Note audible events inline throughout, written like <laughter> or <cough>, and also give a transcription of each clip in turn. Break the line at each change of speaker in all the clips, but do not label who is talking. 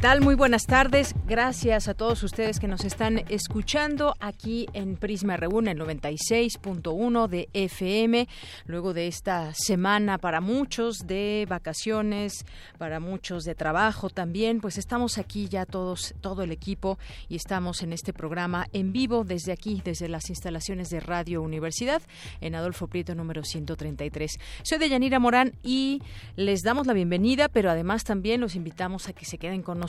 Tal? Muy buenas tardes. Gracias a todos ustedes que nos están escuchando aquí en Prisma Reúne, el 96.1 de FM. Luego de esta semana para muchos de vacaciones, para muchos de trabajo también, pues estamos aquí ya todos, todo el equipo y estamos en este programa en vivo desde aquí, desde las instalaciones de Radio Universidad en Adolfo Prieto número 133. Soy Deyanira Morán y les damos la bienvenida, pero además también los invitamos a que se queden con nosotros,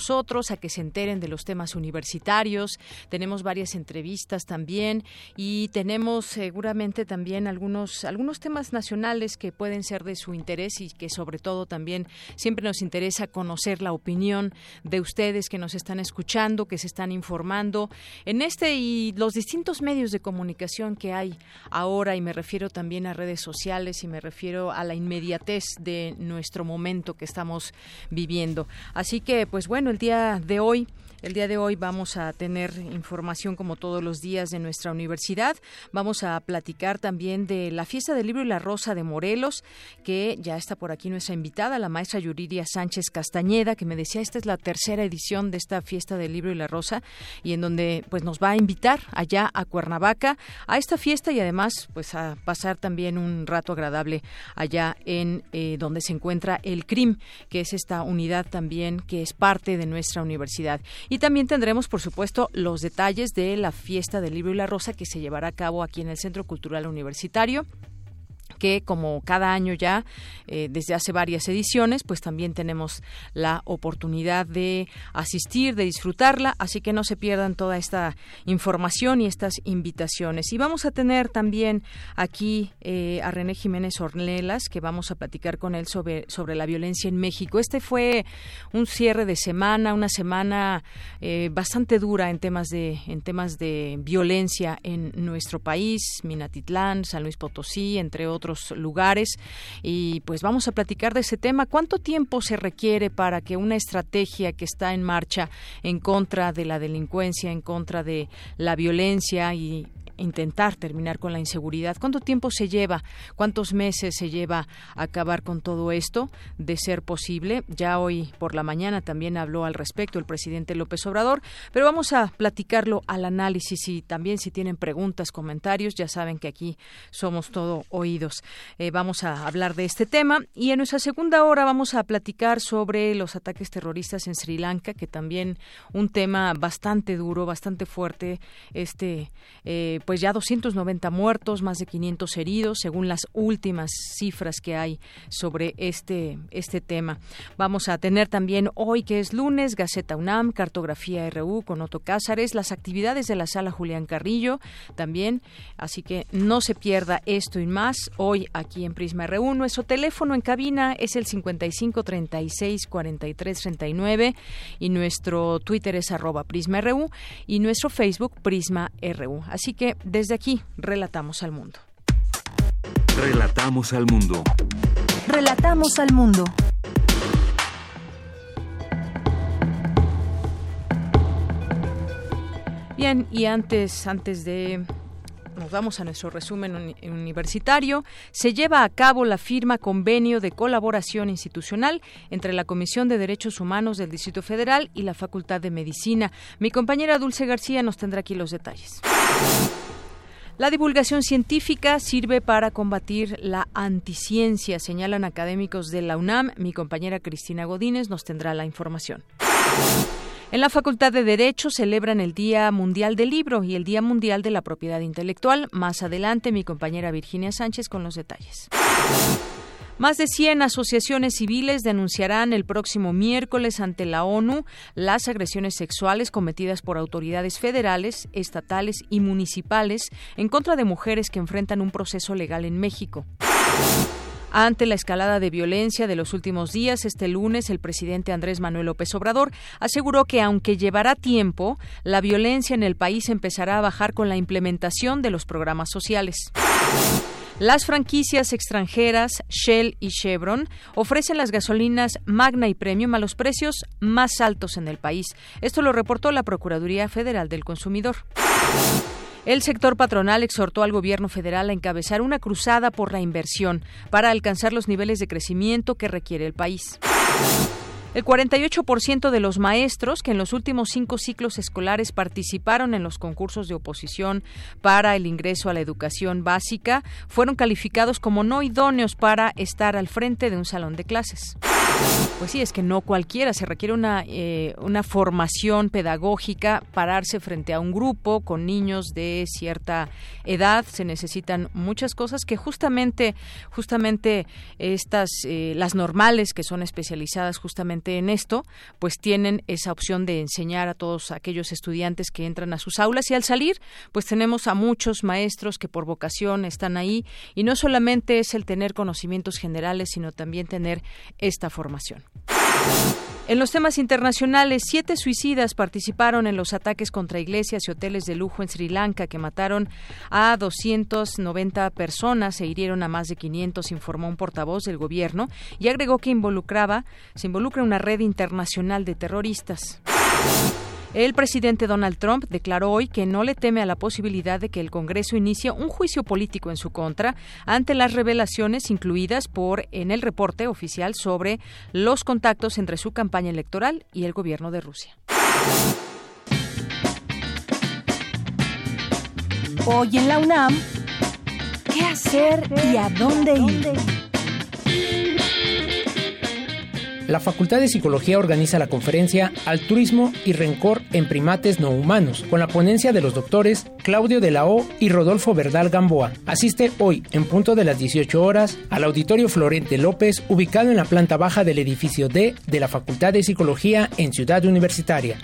a que se enteren de los temas universitarios. Tenemos varias entrevistas también y tenemos seguramente también algunos, algunos temas nacionales que pueden ser de su interés y que sobre todo también siempre nos interesa conocer la opinión de ustedes que nos están escuchando, que se están informando en este y los distintos medios de comunicación que hay ahora y me refiero también a redes sociales y me refiero a la inmediatez de nuestro momento que estamos viviendo. Así que pues bueno, el día de hoy el día de hoy vamos a tener información como todos los días de nuestra universidad. Vamos a platicar también de la fiesta del libro y la rosa de Morelos, que ya está por aquí nuestra invitada, la maestra Yuridia Sánchez Castañeda, que me decía esta es la tercera edición de esta fiesta del libro y la rosa y en donde pues nos va a invitar allá a Cuernavaca a esta fiesta y además pues a pasar también un rato agradable allá en eh, donde se encuentra el CRIM, que es esta unidad también que es parte de nuestra universidad. Y también tendremos, por supuesto, los detalles de la fiesta del libro y la rosa que se llevará a cabo aquí en el Centro Cultural Universitario que como cada año ya, eh, desde hace varias ediciones, pues también tenemos la oportunidad de asistir, de disfrutarla, así que no se pierdan toda esta información y estas invitaciones. Y vamos a tener también aquí eh, a René Jiménez Ornelas, que vamos a platicar con él sobre, sobre la violencia en México. Este fue un cierre de semana, una semana eh, bastante dura en temas de, en temas de violencia en nuestro país, Minatitlán, San Luis Potosí, entre otros lugares y pues vamos a platicar de ese tema. ¿Cuánto tiempo se requiere para que una estrategia que está en marcha en contra de la delincuencia, en contra de la violencia y intentar terminar con la inseguridad. ¿Cuánto tiempo se lleva? ¿Cuántos meses se lleva acabar con todo esto? De ser posible. Ya hoy por la mañana también habló al respecto el presidente López Obrador, pero vamos a platicarlo al análisis y también si tienen preguntas, comentarios, ya saben que aquí somos todo oídos. Eh, vamos a hablar de este tema y en nuestra segunda hora vamos a platicar sobre los ataques terroristas en Sri Lanka, que también un tema bastante duro, bastante fuerte, este eh, pues ya 290 muertos, más de 500 heridos, según las últimas cifras que hay sobre este, este tema. Vamos a tener también hoy, que es lunes, Gaceta UNAM, Cartografía RU con Otto Cázares, las actividades de la sala Julián Carrillo también, así que no se pierda esto y más hoy aquí en Prisma RU. Nuestro teléfono en cabina es el 55 36 43 39 y nuestro Twitter es arroba Prisma RU y nuestro Facebook Prisma RU. Así que desde aquí, relatamos al mundo.
Relatamos al mundo.
Relatamos al mundo.
Bien, y antes, antes de nos vamos a nuestro resumen universitario, se lleva a cabo la firma convenio de colaboración institucional entre la Comisión de Derechos Humanos del Distrito Federal y la Facultad de Medicina. Mi compañera Dulce García nos tendrá aquí los detalles. La divulgación científica sirve para combatir la anticiencia, señalan académicos de la UNAM. Mi compañera Cristina Godínez nos tendrá la información. En la Facultad de Derecho celebran el Día Mundial del Libro y el Día Mundial de la Propiedad Intelectual. Más adelante, mi compañera Virginia Sánchez con los detalles. Más de 100 asociaciones civiles denunciarán el próximo miércoles ante la ONU las agresiones sexuales cometidas por autoridades federales, estatales y municipales en contra de mujeres que enfrentan un proceso legal en México. Ante la escalada de violencia de los últimos días, este lunes el presidente Andrés Manuel López Obrador aseguró que aunque llevará tiempo, la violencia en el país empezará a bajar con la implementación de los programas sociales. Las franquicias extranjeras Shell y Chevron ofrecen las gasolinas Magna y Premium a los precios más altos en el país. Esto lo reportó la Procuraduría Federal del Consumidor. El sector patronal exhortó al gobierno federal a encabezar una cruzada por la inversión para alcanzar los niveles de crecimiento que requiere el país. El 48% de los maestros que en los últimos cinco ciclos escolares participaron en los concursos de oposición para el ingreso a la educación básica fueron calificados como no idóneos para estar al frente de un salón de clases. Pues sí, es que no cualquiera, se requiere una, eh, una formación pedagógica, pararse frente a un grupo con niños de cierta edad, se necesitan muchas cosas que justamente, justamente estas, eh, las normales que son especializadas justamente en esto, pues tienen esa opción de enseñar a todos aquellos estudiantes que entran a sus aulas. Y al salir, pues tenemos a muchos maestros que por vocación están ahí. Y no solamente es el tener conocimientos generales, sino también tener esta formación en los temas internacionales, siete suicidas participaron en los ataques contra iglesias y hoteles de lujo en Sri Lanka que mataron a 290 personas e hirieron a más de 500, informó un portavoz del gobierno y agregó que involucraba, se involucra una red internacional de terroristas. El presidente Donald Trump declaró hoy que no le teme a la posibilidad de que el Congreso inicie un juicio político en su contra ante las revelaciones incluidas por en el reporte oficial sobre los contactos entre su campaña electoral y el gobierno de Rusia.
Hoy en la UNAM, ¿qué hacer y a dónde ir?
La Facultad de Psicología organiza la conferencia Altruismo y Rencor en Primates No Humanos, con la ponencia de los doctores Claudio de la O y Rodolfo Verdal Gamboa. Asiste hoy, en punto de las 18 horas, al Auditorio Florente López, ubicado en la planta baja del edificio D de la Facultad de Psicología en Ciudad Universitaria.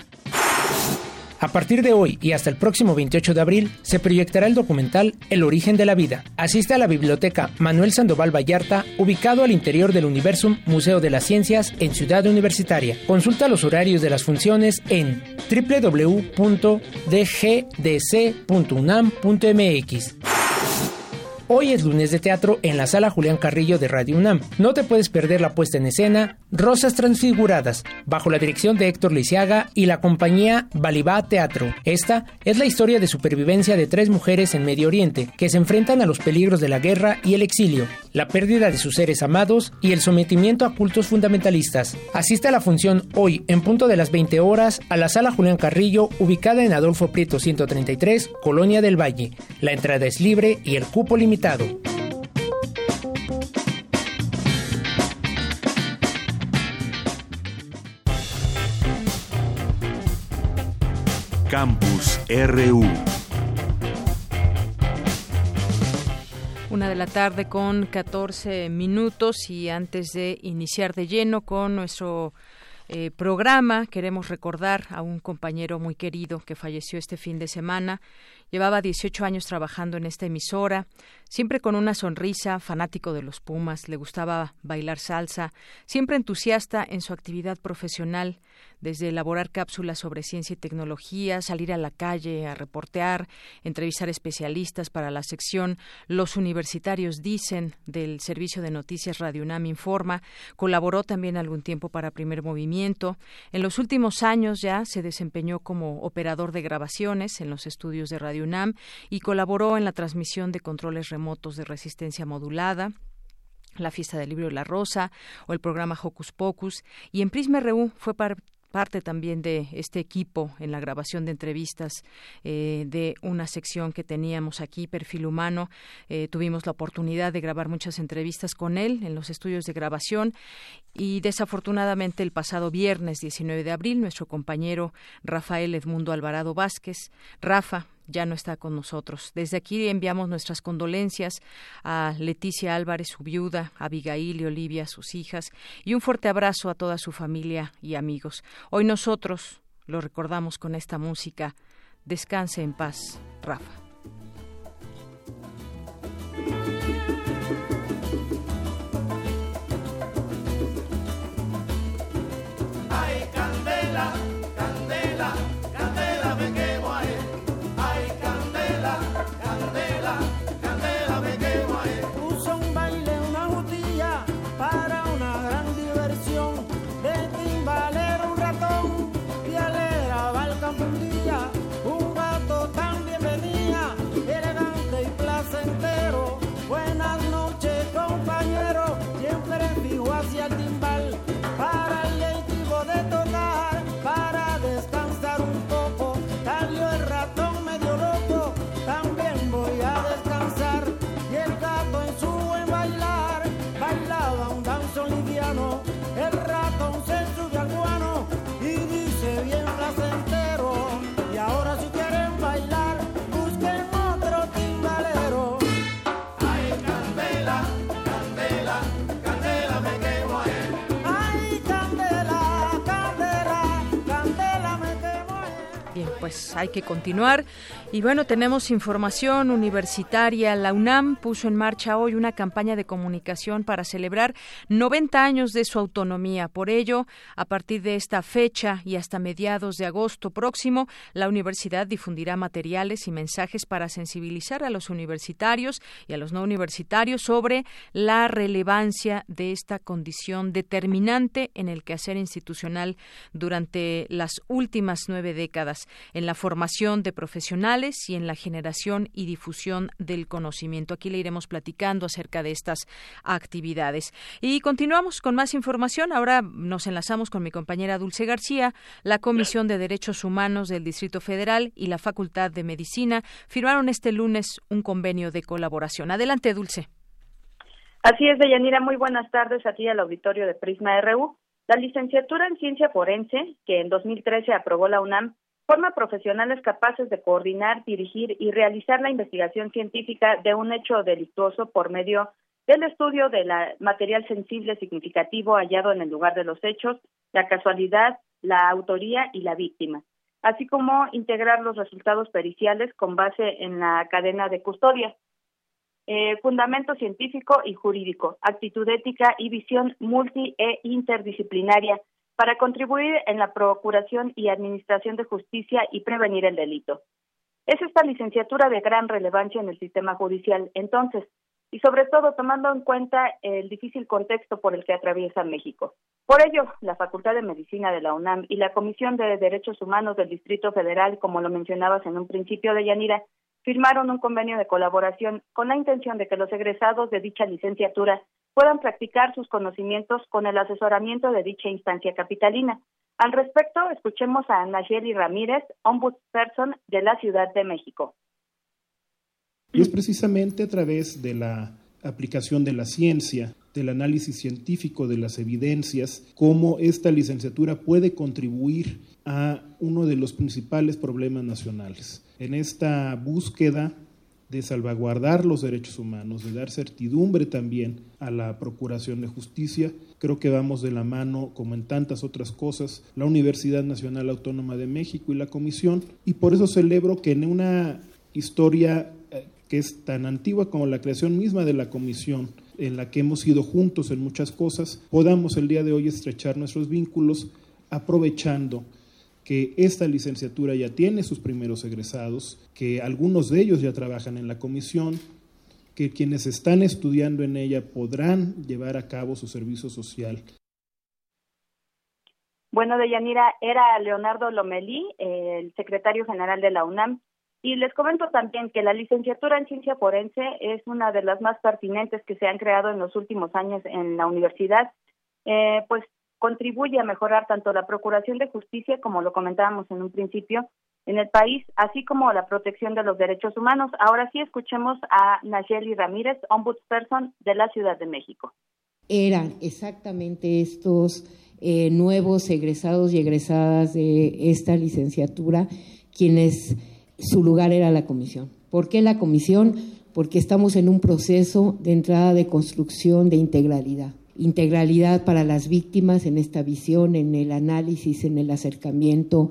A partir de hoy y hasta el próximo 28 de abril se proyectará el documental El origen de la vida. Asiste a la biblioteca Manuel Sandoval Vallarta, ubicado al interior del Universum Museo de las Ciencias en Ciudad Universitaria. Consulta los horarios de las funciones en www.dgdc.unam.mx. Hoy es lunes de teatro en la sala Julián Carrillo de Radio UNAM. No te puedes perder la puesta en escena Rosas Transfiguradas, bajo la dirección de Héctor Lisiaga y la compañía Balibá Teatro. Esta es la historia de supervivencia de tres mujeres en Medio Oriente que se enfrentan a los peligros de la guerra y el exilio, la pérdida de sus seres amados y el sometimiento a cultos fundamentalistas. Asiste a la función hoy en punto de las 20 horas a la sala Julián Carrillo ubicada en Adolfo Prieto 133, Colonia del Valle. La entrada es libre y el cupo limitado.
Campus RU. Una de la tarde con 14 minutos y antes de iniciar de lleno con nuestro eh, programa queremos recordar a un compañero muy querido que falleció este fin de semana. Llevaba 18 años trabajando en esta emisora, siempre con una sonrisa, fanático de los Pumas, le gustaba bailar salsa, siempre entusiasta en su actividad profesional, desde elaborar cápsulas sobre ciencia y tecnología, salir a la calle a reportear, entrevistar especialistas para la sección Los Universitarios Dicen del Servicio de Noticias Radio UNAM Informa, colaboró también algún tiempo para Primer Movimiento. En los últimos años ya se desempeñó como operador de grabaciones en los estudios de Radio UNAM y colaboró en la transmisión de controles remotos de resistencia modulada la fiesta del libro La Rosa o el programa Hocus Pocus y en Prisma RU fue parte también de este equipo en la grabación de entrevistas eh, de una sección que teníamos aquí, Perfil Humano. Eh, tuvimos la oportunidad de grabar muchas entrevistas con él en los estudios de grabación y desafortunadamente el pasado viernes 19 de abril nuestro compañero Rafael Edmundo Alvarado Vázquez, Rafa, ya no está con nosotros. Desde aquí enviamos nuestras condolencias a Leticia Álvarez, su viuda, a Abigail y Olivia, sus hijas, y un fuerte abrazo a toda su familia y amigos. Hoy nosotros lo recordamos con esta música. Descanse en paz, Rafa. Hay que continuar. Y bueno, tenemos información universitaria. La UNAM puso en marcha hoy una campaña de comunicación para celebrar 90 años de su autonomía. Por ello, a partir de esta fecha y hasta mediados de agosto próximo, la universidad difundirá materiales y mensajes para sensibilizar a los universitarios y a los no universitarios sobre la relevancia de esta condición determinante en el quehacer institucional durante las últimas nueve décadas en la formación de profesionales y en la generación y difusión del conocimiento. Aquí le iremos platicando acerca de estas actividades. Y continuamos con más información. Ahora nos enlazamos con mi compañera Dulce García. La Comisión de Derechos Humanos del Distrito Federal y la Facultad de Medicina firmaron este lunes un convenio de colaboración. Adelante, Dulce.
Así es, Deyanira. Muy buenas tardes a ti al auditorio de Prisma RU. La licenciatura en Ciencia Forense, que en 2013 aprobó la UNAM, forma profesionales capaces de coordinar, dirigir y realizar la investigación científica de un hecho delictuoso por medio del estudio del material sensible significativo hallado en el lugar de los hechos, la casualidad, la autoría y la víctima, así como integrar los resultados periciales con base en la cadena de custodia. Eh, fundamento científico y jurídico, actitud ética y visión multi e interdisciplinaria para contribuir en la procuración y administración de justicia y prevenir el delito. Es esta licenciatura de gran relevancia en el sistema judicial, entonces, y sobre todo tomando en cuenta el difícil contexto por el que atraviesa México. Por ello, la Facultad de Medicina de la UNAM y la Comisión de Derechos Humanos del Distrito Federal, como lo mencionabas en un principio de Yanira, firmaron un convenio de colaboración con la intención de que los egresados de dicha licenciatura puedan practicar sus conocimientos con el asesoramiento de dicha instancia capitalina. Al respecto, escuchemos a Nayeli Ramírez, ombudsperson de la Ciudad de México.
Y es precisamente a través de la aplicación de la ciencia, del análisis científico de las evidencias, cómo esta licenciatura puede contribuir a uno de los principales problemas nacionales. En esta búsqueda de salvaguardar los derechos humanos, de dar certidumbre también a la Procuración de Justicia. Creo que vamos de la mano, como en tantas otras cosas, la Universidad Nacional Autónoma de México y la Comisión, y por eso celebro que en una historia eh, que es tan antigua como la creación misma de la Comisión, en la que hemos ido juntos en muchas cosas, podamos el día de hoy estrechar nuestros vínculos aprovechando que esta licenciatura ya tiene sus primeros egresados, que algunos de ellos ya trabajan en la comisión, que quienes están estudiando en ella podrán llevar a cabo su servicio social.
Bueno, Deyanira, era Leonardo Lomelí, el secretario general de la UNAM, y les comento también que la licenciatura en ciencia forense es una de las más pertinentes que se han creado en los últimos años en la universidad, eh, pues contribuye a mejorar tanto la procuración de justicia, como lo comentábamos en un principio, en el país, así como la protección de los derechos humanos. Ahora sí escuchemos a Nayeli Ramírez, ombudsperson de la Ciudad de México.
Eran exactamente estos eh, nuevos egresados y egresadas de esta licenciatura quienes su lugar era la comisión. ¿Por qué la comisión? Porque estamos en un proceso de entrada de construcción de integralidad. Integralidad para las víctimas en esta visión, en el análisis, en el acercamiento,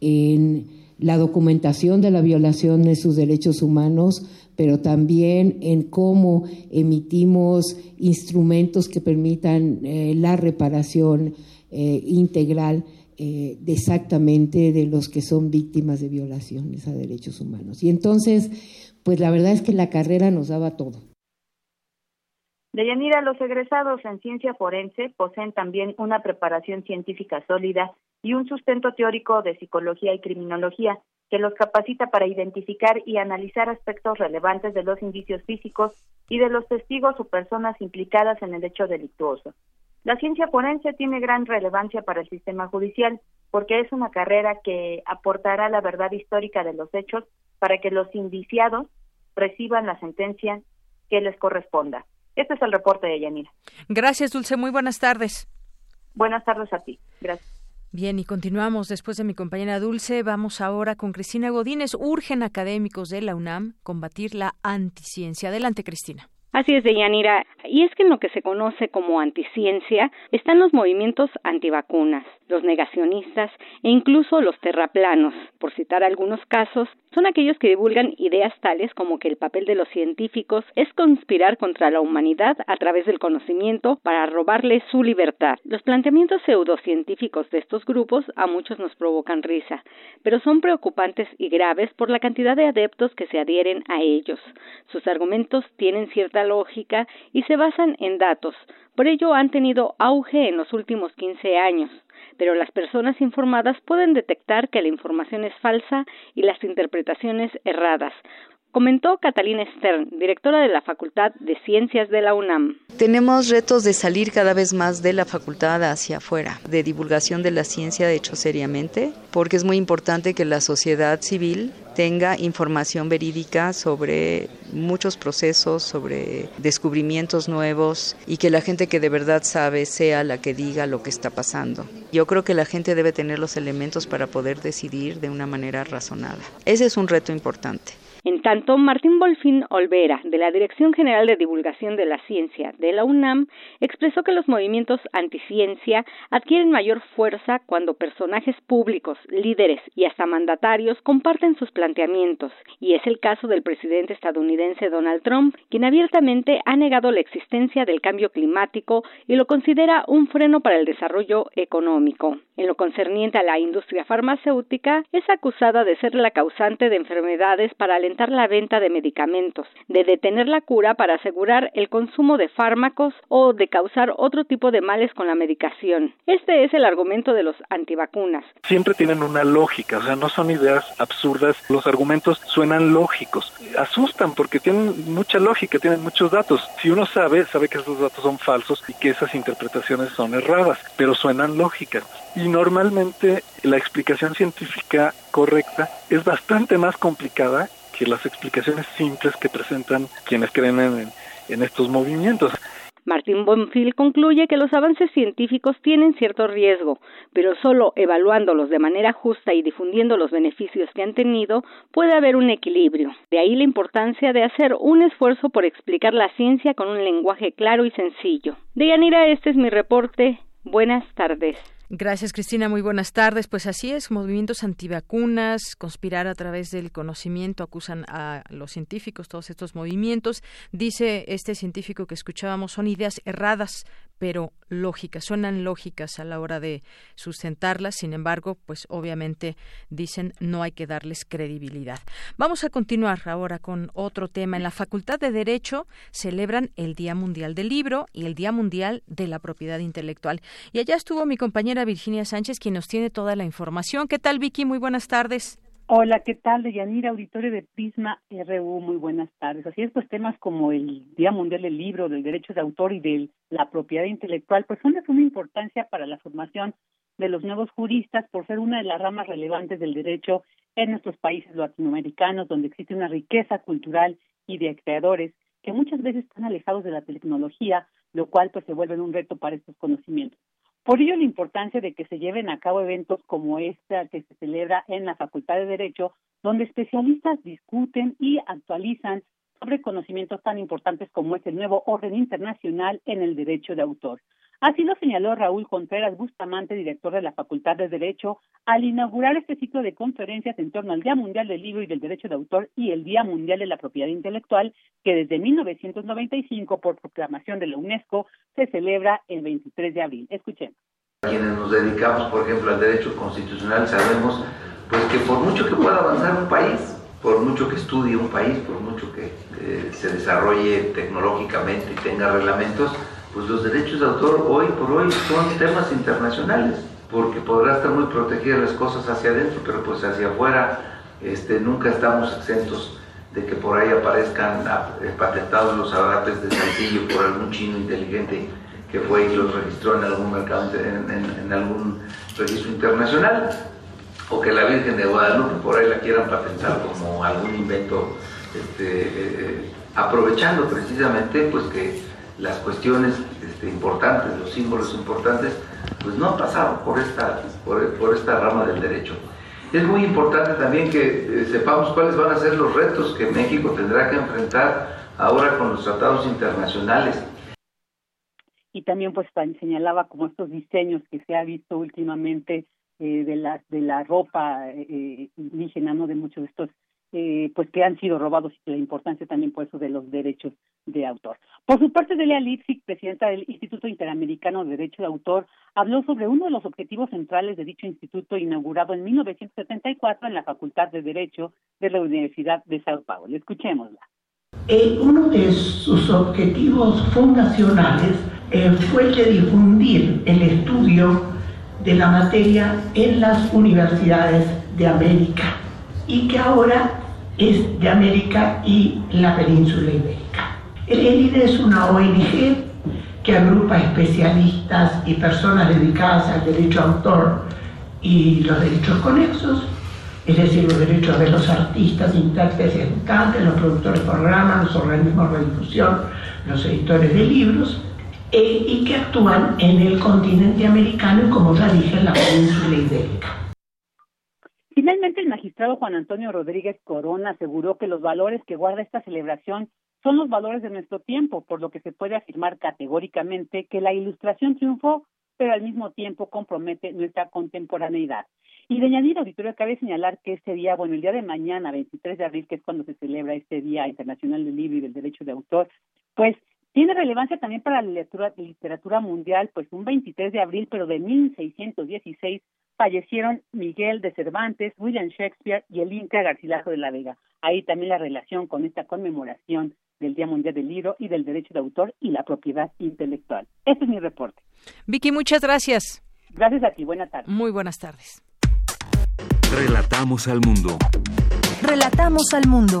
en la documentación de la violación de sus derechos humanos, pero también en cómo emitimos instrumentos que permitan eh, la reparación eh, integral eh, de exactamente de los que son víctimas de violaciones a derechos humanos. Y entonces, pues la verdad es que la carrera nos daba todo.
Deyanira, los egresados en ciencia forense poseen también una preparación científica sólida y un sustento teórico de psicología y criminología que los capacita para identificar y analizar aspectos relevantes de los indicios físicos y de los testigos o personas implicadas en el hecho delictuoso. La ciencia forense tiene gran relevancia para el sistema judicial porque es una carrera que aportará la verdad histórica de los hechos para que los indiciados reciban la sentencia que les corresponda. Este es el reporte de Yanira.
Gracias, Dulce. Muy buenas tardes.
Buenas tardes a ti. Gracias.
Bien, y continuamos después de mi compañera Dulce. Vamos ahora con Cristina Godínez. Urgen académicos de la UNAM combatir la anticiencia. Adelante, Cristina.
Así es, Deyanira. Y es que en lo que se conoce como anticiencia están los movimientos antivacunas, los negacionistas e incluso los terraplanos. Por citar algunos casos, son aquellos que divulgan ideas tales como que el papel de los científicos es conspirar contra la humanidad a través del conocimiento para robarle su libertad. Los planteamientos pseudocientíficos de estos grupos a muchos nos provocan risa, pero son preocupantes y graves por la cantidad de adeptos que se adhieren a ellos. Sus argumentos tienen cierta lógica y se basan en datos. Por ello han tenido auge en los últimos 15 años pero las personas informadas pueden detectar que la información es falsa y las interpretaciones erradas comentó Catalina Stern, directora de la Facultad de Ciencias de la UNAM.
Tenemos retos de salir cada vez más de la facultad hacia afuera, de divulgación de la ciencia de hecho seriamente, porque es muy importante que la sociedad civil tenga información verídica sobre muchos procesos, sobre descubrimientos nuevos y que la gente que de verdad sabe sea la que diga lo que está pasando. Yo creo que la gente debe tener los elementos para poder decidir de una manera razonada. Ese es un reto importante.
En tanto, Martín Bolfín Olvera, de la Dirección General de Divulgación de la Ciencia de la UNAM, expresó que los movimientos anticiencia adquieren mayor fuerza cuando personajes públicos, líderes y hasta mandatarios comparten sus planteamientos, y es el caso del presidente estadounidense Donald Trump, quien abiertamente ha negado la existencia del cambio climático y lo considera un freno para el desarrollo económico. En lo concerniente a la industria farmacéutica, es acusada de ser la causante de enfermedades para alentar la venta de medicamentos, de detener la cura para asegurar el consumo de fármacos o de causar otro tipo de males con la medicación. Este es el argumento de los antivacunas.
Siempre tienen una lógica, o sea, no son ideas absurdas, los argumentos suenan lógicos, asustan porque tienen mucha lógica, tienen muchos datos. Si uno sabe, sabe que esos datos son falsos y que esas interpretaciones son erradas, pero suenan lógicas. Y normalmente la explicación científica correcta es bastante más complicada que las explicaciones simples que presentan quienes creen en, estos movimientos.
Martín Bonfil concluye que los avances científicos tienen cierto riesgo, pero solo evaluándolos de manera justa y difundiendo los beneficios que han tenido puede haber un equilibrio. De ahí la importancia de hacer un esfuerzo por explicar la ciencia con un lenguaje claro y sencillo. De Yanira, este es mi reporte. Buenas tardes.
Gracias, Cristina. Muy buenas tardes. Pues así es, movimientos antivacunas, conspirar a través del conocimiento, acusan a los científicos todos estos movimientos. Dice este científico que escuchábamos, son ideas erradas, pero lógicas, suenan lógicas a la hora de sustentarlas, sin embargo, pues obviamente dicen no hay que darles credibilidad. Vamos a continuar ahora con otro tema. En la Facultad de Derecho celebran el Día Mundial del Libro y el Día Mundial de la Propiedad Intelectual. Y allá estuvo mi compañera Virginia Sánchez, quien nos tiene toda la información. ¿Qué tal, Vicky? Muy buenas tardes.
Hola, ¿qué tal? Yanira, auditorio de Prisma RU, muy buenas tardes. Así es, pues temas como el Día Mundial del Libro, del Derecho de Autor y de la propiedad intelectual, pues son de suma importancia para la formación de los nuevos juristas por ser una de las ramas relevantes del derecho en nuestros países latinoamericanos, donde existe una riqueza cultural y de creadores que muchas veces están alejados de la tecnología, lo cual pues se vuelve un reto para estos conocimientos. Por ello, la importancia de que se lleven a cabo eventos como esta que se celebra en la Facultad de Derecho, donde especialistas discuten y actualizan sobre conocimientos tan importantes como es el nuevo orden internacional en el derecho de autor. Así lo señaló Raúl Contreras Bustamante, director de la Facultad de Derecho, al inaugurar este ciclo de conferencias en torno al Día Mundial del Libro y del Derecho de Autor y el Día Mundial de la Propiedad Intelectual, que desde 1995, por proclamación de la UNESCO, se celebra el 23 de abril. Escuchemos.
Quienes nos dedicamos, por ejemplo, al derecho constitucional, sabemos pues que por mucho que pueda avanzar un país, por mucho que estudie un país, por mucho que se desarrolle tecnológicamente y tenga reglamentos, pues los derechos de autor hoy por hoy son temas internacionales, porque podrá estar muy protegidas las cosas hacia adentro, pero pues hacia afuera este, nunca estamos exentos de que por ahí aparezcan eh, patentados los agarrapes de sencillo por algún chino inteligente que fue y los registró en algún mercado, en algún registro internacional o que la Virgen de Guadalupe por ahí la quieran patentar como algún invento, este, eh, aprovechando precisamente pues que las cuestiones este, importantes, los símbolos importantes, pues no han pasado por esta, por, esta rama del derecho. Es muy importante también que eh, sepamos cuáles van a ser los retos que México tendrá que enfrentar ahora con los tratados internacionales.
Y también pues señalaba como estos diseños que se ha visto últimamente eh, de la de la ropa eh, indígena no de muchos de estos eh, pues que han sido robados y la importancia también por eso de los derechos de autor. Por su parte, Delia Lipsic, presidenta del Instituto Interamericano de Derecho de Autor, habló sobre uno de los objetivos centrales de dicho instituto inaugurado en 1974 en la Facultad de Derecho de la Universidad de Sao Paulo. Escuchémosla.
uno de sus objetivos fundacionales fue el de difundir el estudio de la materia en las universidades de América y que ahora es de América y la península ibérica. El ELIDE es una ONG que agrupa especialistas y personas dedicadas al derecho autor y los derechos conexos, es decir, los derechos de los artistas, intérpretes, ejecutantes, los productores de programas, los organismos de difusión, los editores de libros, eh, y que actúan en el continente americano y como ya dije en la península ibérica.
Finalmente, el magistrado Juan Antonio Rodríguez Corona aseguró que los valores que guarda esta celebración son los valores de nuestro tiempo, por lo que se puede afirmar categóricamente que la ilustración triunfó, pero al mismo tiempo compromete nuestra contemporaneidad. Y de añadir, auditorio, cabe señalar que este día, bueno, el día de mañana, 23 de abril, que es cuando se celebra este Día Internacional del Libro y del Derecho de Autor, pues tiene relevancia también para la literatura, literatura mundial, pues un 23 de abril, pero de 1616, fallecieron Miguel de Cervantes, William Shakespeare y el Inca Garcilaso de la Vega. Ahí también la relación con esta conmemoración del Día Mundial del Libro y del Derecho de Autor y la propiedad intelectual. Este es mi reporte.
Vicky, muchas gracias.
Gracias a ti. Buenas tardes.
Muy buenas tardes.
Relatamos al mundo.
Relatamos al mundo.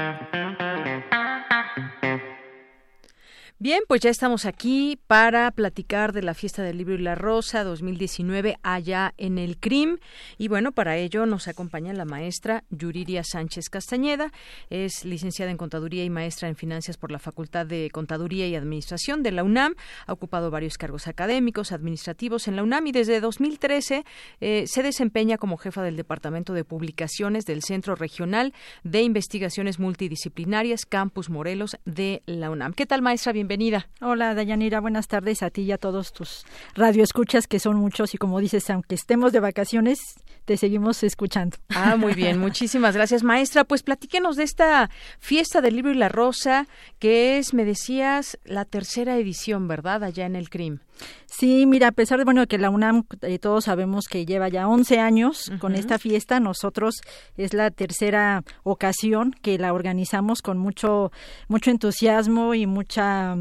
Bien, pues ya estamos aquí para platicar de la fiesta del libro y la rosa 2019 allá en el CRIM. Y bueno, para ello nos acompaña la maestra Yuriria Sánchez Castañeda. Es licenciada en Contaduría y maestra en Finanzas por la Facultad de Contaduría y Administración de la UNAM. Ha ocupado varios cargos académicos, administrativos en la UNAM y desde 2013 eh, se desempeña como jefa del Departamento de Publicaciones del Centro Regional de Investigaciones Multidisciplinarias Campus Morelos de la UNAM. ¿Qué tal, maestra? Bienvenida bienvenida.
Hola, Dayanira, buenas tardes a ti y a todos tus radioescuchas, que son muchos, y como dices, aunque estemos de vacaciones, te seguimos escuchando.
Ah, muy bien, muchísimas gracias, maestra. Pues platíquenos de esta fiesta del libro y la rosa, que es, me decías, la tercera edición, ¿verdad? Allá en el CRIM.
Sí, mira, a pesar de bueno que la UNAM eh, todos sabemos que lleva ya 11 años con esta fiesta, nosotros es la tercera ocasión que la organizamos con mucho mucho entusiasmo y mucha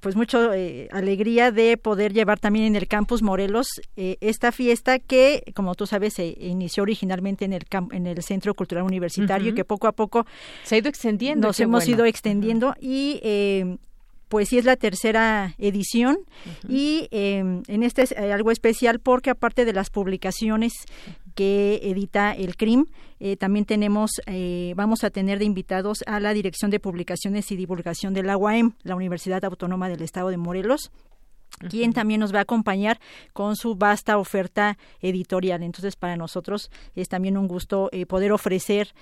pues mucho eh, alegría de poder llevar también en el campus Morelos eh, esta fiesta que como tú sabes se inició originalmente en el en el Centro Cultural Universitario y que poco a poco
se ha ido extendiendo
nos hemos ido extendiendo y eh, pues sí es la tercera edición y em, en este es algo especial porque aparte de las publicaciones que edita el CRIM. Eh, también tenemos, eh, vamos a tener de invitados a la Dirección de Publicaciones y Divulgación de la UAM, la Universidad Autónoma del Estado de Morelos quien también nos va a acompañar con su vasta oferta editorial. Entonces, para nosotros es también un gusto eh, poder ofrecer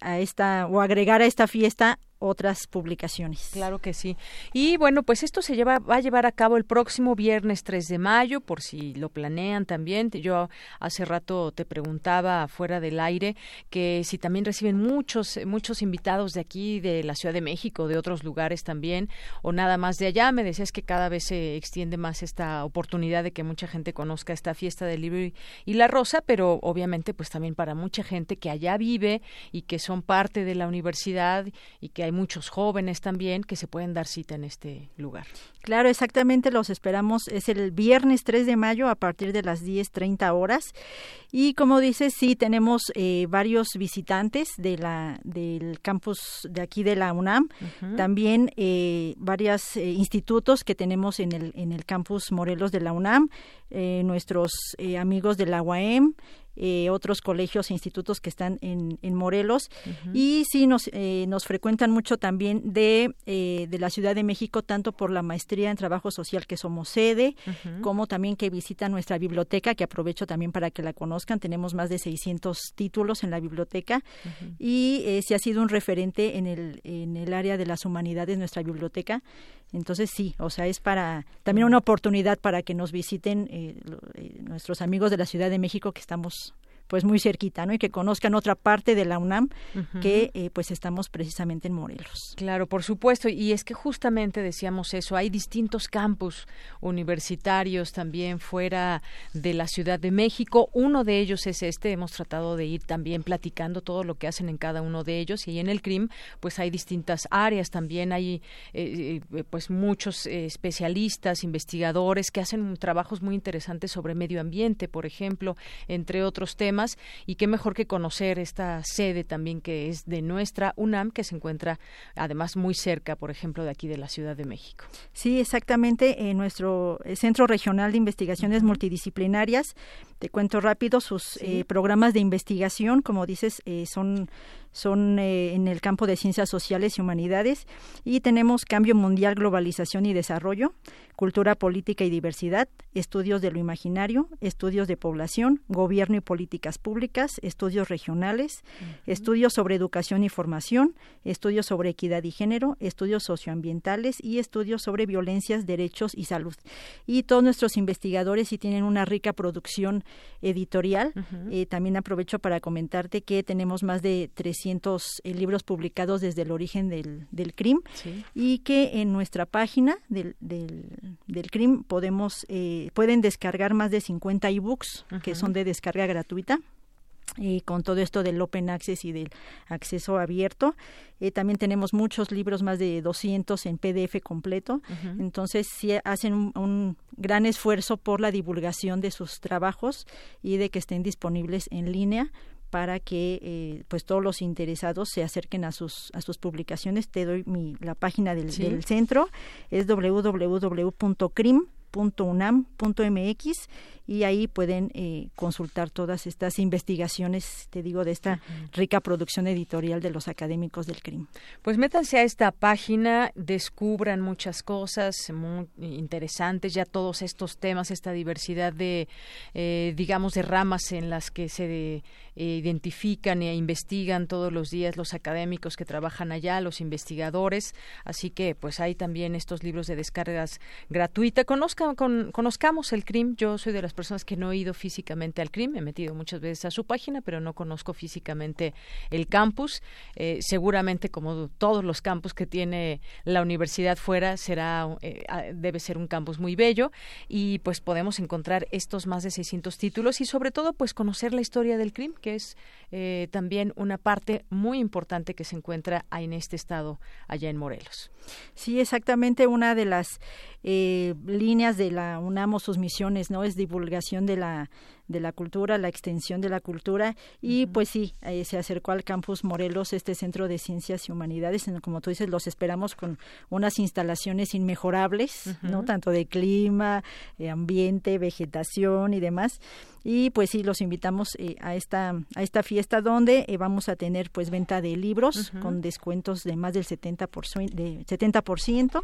a esta o agregar a esta fiesta otras publicaciones.
Claro que sí. Y bueno, pues esto se lleva, va a llevar a cabo el próximo viernes 3 de mayo, por si lo planean también. Yo hace rato te preguntaba fuera del aire que si también reciben muchos, muchos invitados de aquí, de la Ciudad de México, de otros lugares también, o nada más de allá. Me decías que cada vez se extiende más esta oportunidad de que mucha gente conozca esta fiesta del libro y la rosa, pero obviamente pues también para mucha gente que allá vive y que son parte de la universidad y que hay muchos jóvenes también que se pueden dar cita en este lugar.
Claro, exactamente, los esperamos. Es el viernes 3 de mayo a partir de las 10.30 horas. Y como dices, sí, tenemos eh, varios visitantes de la, del campus de aquí de la UNAM. También eh, varios eh, institutos que tenemos en el, en el campus Morelos de la UNAM. Eh, nuestros amigos de la UAM, eh, otros colegios e institutos que están en, en Morelos y sí nos, eh, nos frecuentan mucho también de, eh, de la Ciudad de México, tanto por la maestría en trabajo social que somos sede, como también que visitan nuestra biblioteca, que aprovecho también para que la conozcan. Tenemos más de 600 títulos en la biblioteca y sí ha sido un referente en el, en el área de las humanidades nuestra biblioteca. Entonces sí, o sea, es para también una oportunidad para que nos visiten nuestros amigos de la Ciudad de México que estamos pues muy cerquita, ¿no? Y que conozcan otra parte de la UNAM que eh, pues estamos precisamente en Morelos.
Claro, por supuesto, y es que justamente decíamos eso, hay distintos campus universitarios también fuera de la Ciudad de México, uno de ellos es este, hemos tratado de ir también platicando todo lo que hacen en cada uno de ellos. Y en el CRIM pues hay distintas áreas, también. Hay eh, eh, pues muchos especialistas, investigadores que hacen trabajos muy interesantes sobre medio ambiente, por ejemplo, entre otros temas y qué mejor que conocer esta sede también que es de nuestra UNAM que se encuentra además muy cerca, por ejemplo, de aquí de la Ciudad de México.
Sí, exactamente, en nuestro eh, Centro Regional de Investigaciones Multidisciplinarias, te cuento rápido, sus eh, programas de investigación, como dices, eh, son son eh, en el campo de ciencias sociales y humanidades y tenemos cambio mundial, globalización y desarrollo, cultura política y diversidad, estudios de lo imaginario, estudios de población, gobierno y políticas públicas, estudios regionales, estudios sobre educación y formación, estudios sobre equidad y género, estudios socioambientales y estudios sobre violencias, derechos y salud. Y todos nuestros investigadores sí tienen una rica producción editorial. Eh, también aprovecho para comentarte que tenemos más de 300 eh, libros publicados desde el origen del, del CRIM y que en nuestra página del, del, del CRIM podemos, eh, pueden descargar más de 50 ebooks que son de descarga gratuita y con todo esto del open access y del acceso abierto. Eh, también tenemos muchos libros, más de 200 en PDF completo. Entonces, sí hacen un, un, gran esfuerzo por la divulgación de sus trabajos y de que estén disponibles en línea para que eh, pues todos los interesados se acerquen a sus a sus publicaciones. Te doy mi la página del, del centro es www.crim .unam.mx y ahí pueden eh, consultar todas estas investigaciones, te digo, de esta rica producción editorial de los académicos del CRIM.
Pues métanse a esta página, descubran muchas cosas muy interesantes, ya todos estos temas, esta diversidad de, eh, digamos, de ramas en las que se eh, identifican e investigan todos los días los académicos que trabajan allá, los investigadores, así que pues hay también estos libros de descargas gratuita. Conozcan, con, conozcamos el CRIM, yo soy de las personas que no he ido físicamente al CRIM, he metido muchas veces a su página, pero no conozco físicamente el campus. Eh, seguramente, como todos los campus que tiene la universidad fuera, será eh, debe ser un campus muy bello y pues podemos encontrar estos más de 600 títulos y sobre todo pues conocer la historia del CRIM, que es eh, también una parte muy importante que se encuentra en este estado allá en Morelos.
Sí, exactamente una de las líneas de la UNAM o sus misiones, ¿no? Es divulgación de la de la cultura, la extensión de la cultura. Y pues sí, eh, se acercó al campus Morelos, este centro de ciencias y humanidades, en, como tú dices, los esperamos con unas instalaciones inmejorables, ¿no? Tanto de clima, eh, ambiente, vegetación y demás. Y pues sí los invitamos eh, a esta a esta fiesta donde vamos a tener pues venta de libros con descuentos de más del 70% de 70%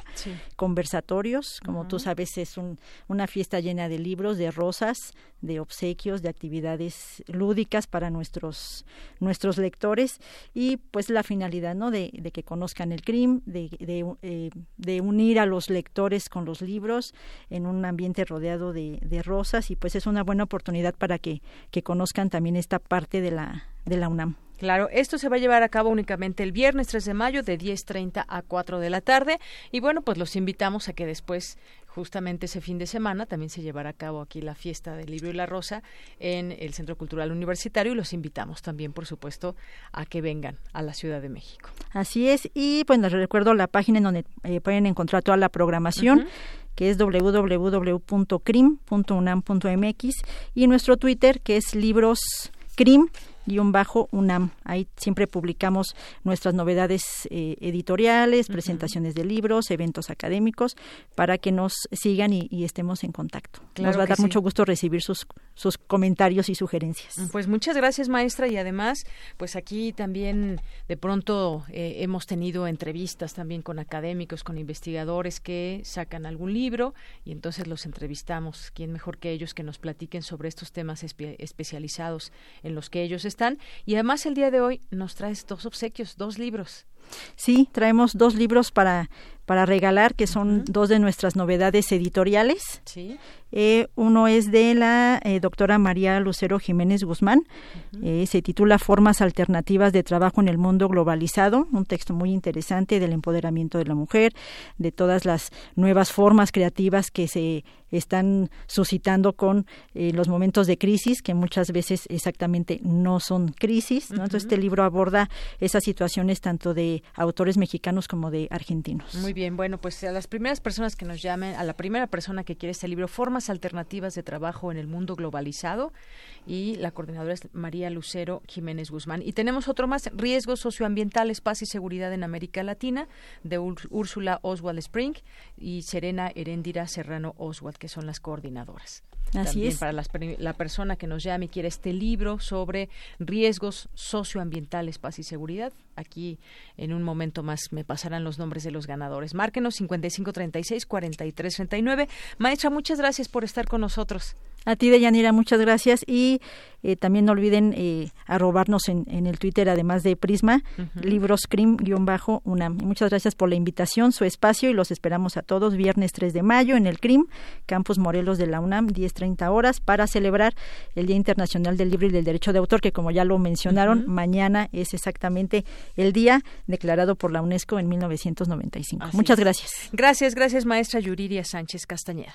conversatorios. Como tú sabes es un, una fiesta llena de libros de rosas de obsequios de actividades lúdicas para nuestros nuestros lectores y pues la finalidad no de, que conozcan el CRIM de, de, eh, de, unir a los lectores con los libros en un ambiente rodeado de, de rosas y pues es una buena oportunidad para que, que conozcan también esta parte de la, de la UNAM.
Claro, esto se va a llevar a cabo únicamente el viernes 3 de mayo de 10.30 a 4 de la tarde y bueno, pues los invitamos a que después justamente ese fin de semana también se llevará a cabo aquí la fiesta del libro y la rosa en el Centro Cultural Universitario y los invitamos también, por supuesto, a que vengan a la Ciudad de México.
Así es, y pues les recuerdo la página en donde eh, pueden encontrar toda la programación que es www.crim.unam.mx y nuestro Twitter que es libroscrim bajo UNAM. Ahí siempre publicamos nuestras novedades eh, editoriales, presentaciones de libros, eventos académicos, para que nos sigan y, estemos en contacto. nos va a dar mucho gusto recibir sus, sus comentarios y sugerencias.
Pues muchas gracias, maestra, y además, pues aquí también de pronto eh, hemos tenido entrevistas también con académicos, con investigadores que sacan algún libro y entonces los entrevistamos. ¿Quién mejor que ellos que nos platiquen sobre estos temas especializados en los que ellos están? Y además el día de hoy nos traes dos obsequios, dos libros.
Sí, traemos dos libros para, para regalar, que son dos de nuestras novedades editoriales.
Sí.
Eh, uno es de la eh, doctora María Lucero Jiménez Guzmán. Eh, se titula Formas Alternativas de Trabajo en el Mundo Globalizado, un texto muy interesante del empoderamiento de la mujer, de todas las nuevas formas creativas que se están suscitando con los momentos de crisis, que muchas veces exactamente no son crisis. Entonces, este libro aborda esas situaciones tanto de autores mexicanos como de argentinos.
Muy bien, bueno, pues a las primeras personas que nos llamen, a la primera persona que quiere este libro, Formas alternativas de trabajo en el mundo globalizado y la coordinadora es María Lucero Jiménez Guzmán. Y tenemos otro más, riesgos socioambientales, paz y seguridad en América Latina, de Úrsula Oswald Spring y Serena Herendira Serrano Oswald, que son las coordinadoras.
Así
es. para la persona que nos llame y quiere este libro sobre riesgos socioambientales, paz y seguridad. Aquí en un momento más me pasarán los nombres de los ganadores. Márquenos 5536 4339. Maestra, muchas gracias por estar con nosotros.
A ti, Deyanira, muchas gracias. Y eh, también no olviden eh, arrobarnos en, en, el Twitter, además de Prisma, libroscrim-unam. muchas gracias por la invitación, su espacio, y los esperamos a todos viernes 3 de mayo en el CRIM, Campus Morelos de la UNAM, 10.30 horas, para celebrar el Día Internacional del Libro y del Derecho de Autor, que como ya lo mencionaron, mañana es exactamente el día declarado por la UNESCO en 1995. muchas gracias.
Gracias, gracias, maestra Yuriria Sánchez Castañeda.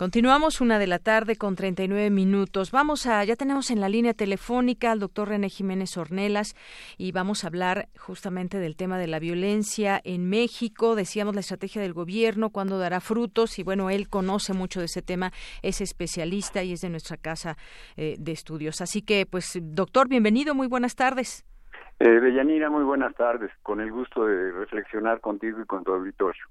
Continuamos una de la tarde con 39 minutos. Vamos a, ya tenemos en la línea telefónica al doctor René Jiménez Ornelas y vamos a hablar justamente del tema de la violencia en México. Decíamos la estrategia del gobierno, cuándo dará frutos y bueno, él conoce mucho de ese tema, es especialista y es de nuestra casa eh, de estudios. Así que, pues, doctor, bienvenido, muy buenas tardes.
Eh, muy buenas tardes. Con el gusto de reflexionar contigo y con tu auditorio.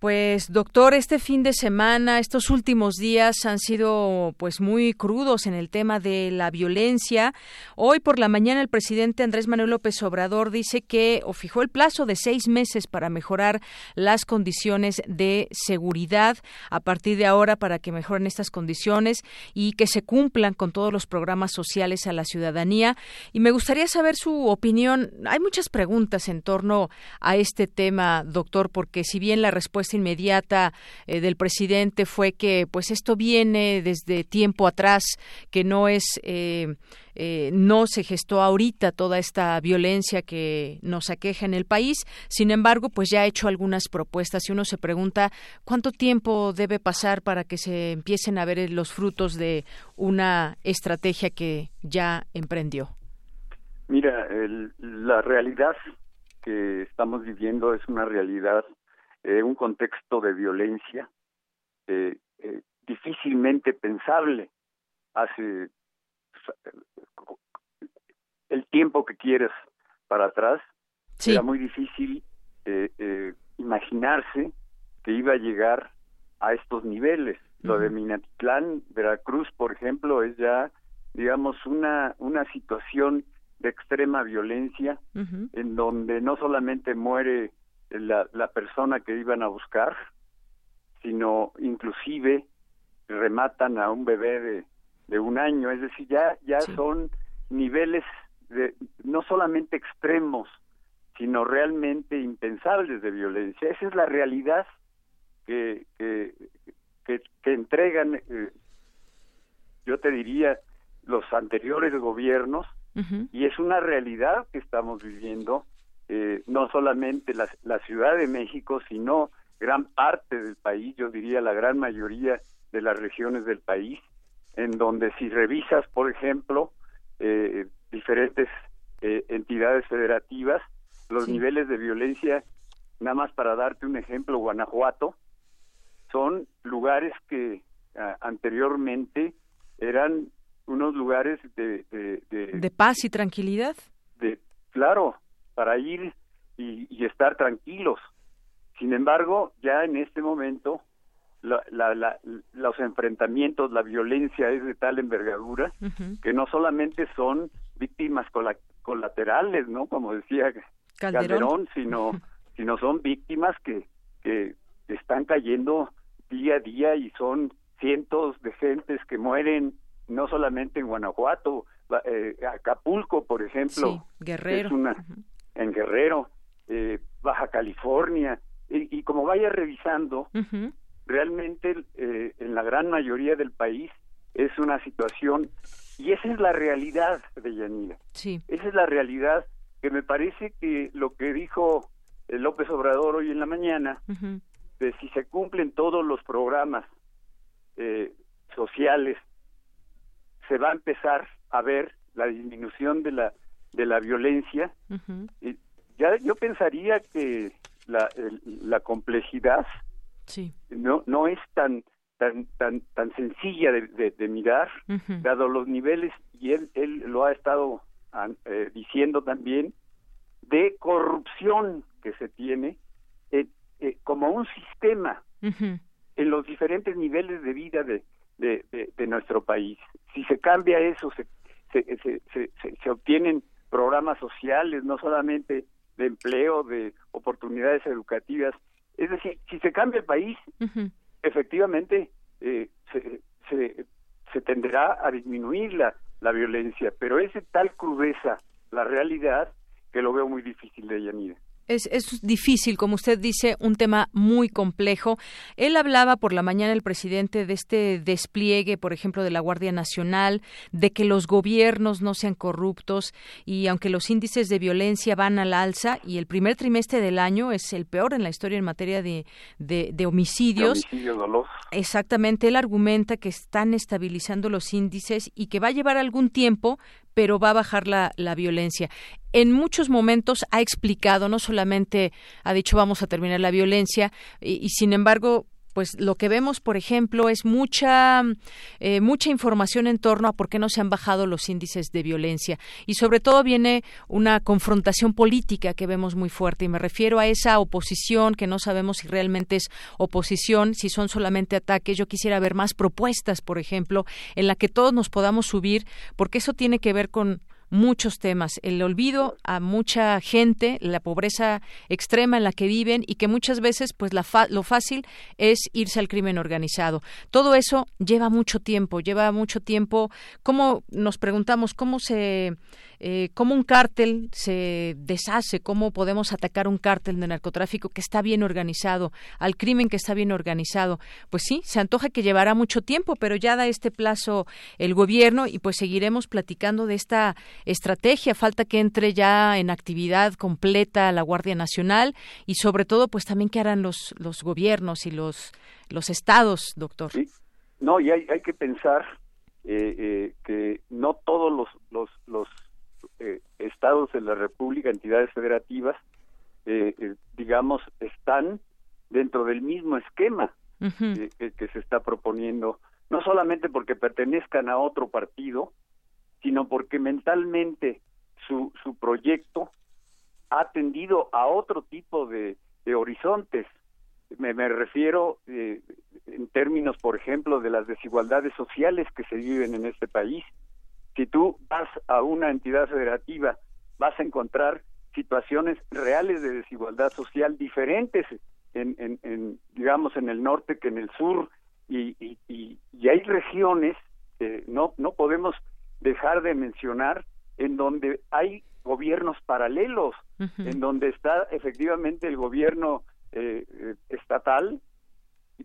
Pues doctor, este fin de semana, estos últimos días han sido pues muy crudos en el tema de la violencia. Hoy por la mañana el presidente Andrés Manuel López Obrador dice que o fijó el plazo de seis meses para mejorar las condiciones de seguridad a partir de ahora para que mejoren estas condiciones y que se cumplan con todos los programas sociales a la ciudadanía. Y me gustaría saber su opinión. Hay muchas preguntas en torno a este tema, doctor, porque si bien la respuesta inmediata eh, del presidente fue que pues esto viene desde tiempo atrás, que no es eh, eh, no se gestó ahorita toda esta violencia que nos aqueja en el país. Sin embargo, pues ya ha hecho algunas propuestas y uno se pregunta cuánto tiempo debe pasar para que se empiecen a ver los frutos de una estrategia que ya emprendió.
Mira, la realidad que estamos viviendo es una realidad, eh, un contexto de violencia eh, eh, difícilmente pensable hace el tiempo que quieres para atrás. Era muy difícil imaginarse que iba a llegar a estos niveles. Lo de Minatitlán, Veracruz, por ejemplo, es ya, digamos, una, una situación de extrema violencia, en donde no solamente muere la, la, persona que iban a buscar, sino inclusive rematan a un bebé de, de un año, es decir, ya, ya son niveles de, no solamente extremos, sino realmente impensables de violencia. Esa es la realidad que, que, que, entregan, eh, yo te diría, los anteriores gobiernos, y es una realidad que estamos viviendo, eh, no solamente la, la, Ciudad de México, sino gran parte del país, yo diría la gran mayoría de las regiones del país, en donde si revisas, por ejemplo, eh, diferentes eh, entidades federativas, los niveles de violencia, nada más para darte un ejemplo, Guanajuato, son lugares que anteriormente eran unos lugares de,
de, paz y tranquilidad.
De, claro, para ir y, y, estar tranquilos. Sin embargo, ya en este momento la, la, los enfrentamientos, la violencia es de tal envergadura que no solamente son víctimas colaterales, ¿no? Como decía Calderón, sino, <laughs> sino son víctimas que, que están cayendo día a día y son cientos de gentes que mueren no solamente en Guanajuato, eh, Acapulco, por ejemplo,
Guerrero.
Es una, en Guerrero, eh, Baja California, y, como vaya revisando, realmente eh, en la gran mayoría del país es una situación, y esa es la realidad de Yanira.
Sí.
Esa es la realidad que me parece que lo que dijo López Obrador hoy en la mañana, de si se cumplen todos los programas sociales se va a empezar a ver la disminución de la de la violencia ya yo pensaría que la, la complejidad
sí.
no no es tan tan tan tan sencilla de, de, mirar dado los niveles y él él lo ha estado eh, diciendo también de corrupción que se tiene eh, eh, como un sistema en los diferentes niveles de vida de, de, de, nuestro país. Si se cambia eso, se, se, se, se, obtienen programas sociales, no solamente de empleo, de oportunidades educativas. Es decir, si se cambia el país, efectivamente eh, se, se, se tenderá a disminuir la, la violencia, pero es de tal crudeza la realidad que lo veo muy difícil de Yanira.
Es, es, difícil, como usted dice, un tema muy complejo. Él hablaba por la mañana el presidente de este despliegue, por ejemplo, de la Guardia Nacional, de que los gobiernos no sean corruptos y aunque los índices de violencia van al alza y el primer trimestre del año es el peor en la historia en materia de, de, homicidios. Exactamente, él argumenta que están estabilizando los índices y que va a llevar algún tiempo, pero va a bajar la, la violencia. En muchos momentos ha explicado, no solamente ha dicho vamos a terminar la violencia, y, sin embargo, pues lo que vemos, por ejemplo, es mucha eh, mucha información en torno a por qué no se han bajado los índices de violencia y sobre todo viene una confrontación política que vemos muy fuerte y me refiero a esa oposición que no sabemos si realmente es oposición, si son solamente ataques. Yo quisiera ver más propuestas, por ejemplo, en la que todos nos podamos subir, porque eso tiene que ver con muchos temas. El olvido a mucha gente, la pobreza extrema en la que viven y que muchas veces pues la lo fácil es irse al crimen organizado. Todo eso lleva mucho tiempo, lleva mucho tiempo. ¿Cómo nos preguntamos cómo se eh, cómo un cártel se deshace, cómo podemos atacar un cártel de narcotráfico que está bien organizado, al crimen que está bien organizado. Pues sí, se antoja que llevará mucho tiempo, pero ya da este plazo el gobierno y pues seguiremos platicando de esta estrategia. Falta que entre ya en actividad completa la Guardia Nacional y sobre todo pues también que harán los, los gobiernos y los, los estados, doctor.
Sí. No, y hay, hay que pensar eh, eh, que no todos los, los, los eh, estados de la República, entidades federativas, eh, eh, digamos, están dentro del mismo esquema que, se está proponiendo, no solamente porque pertenezcan a otro partido, sino porque mentalmente su, su proyecto ha tendido a otro tipo de, horizontes. Me, me refiero en términos, por ejemplo, de las desigualdades sociales que se viven en este país, si tú vas a una entidad federativa, vas a encontrar situaciones reales de desigualdad social diferentes en, en, digamos, en el norte que en el sur, y, y, y, hay regiones, que no, no podemos dejar de mencionar, en donde hay gobiernos paralelos, en donde está efectivamente el gobierno eh, estatal,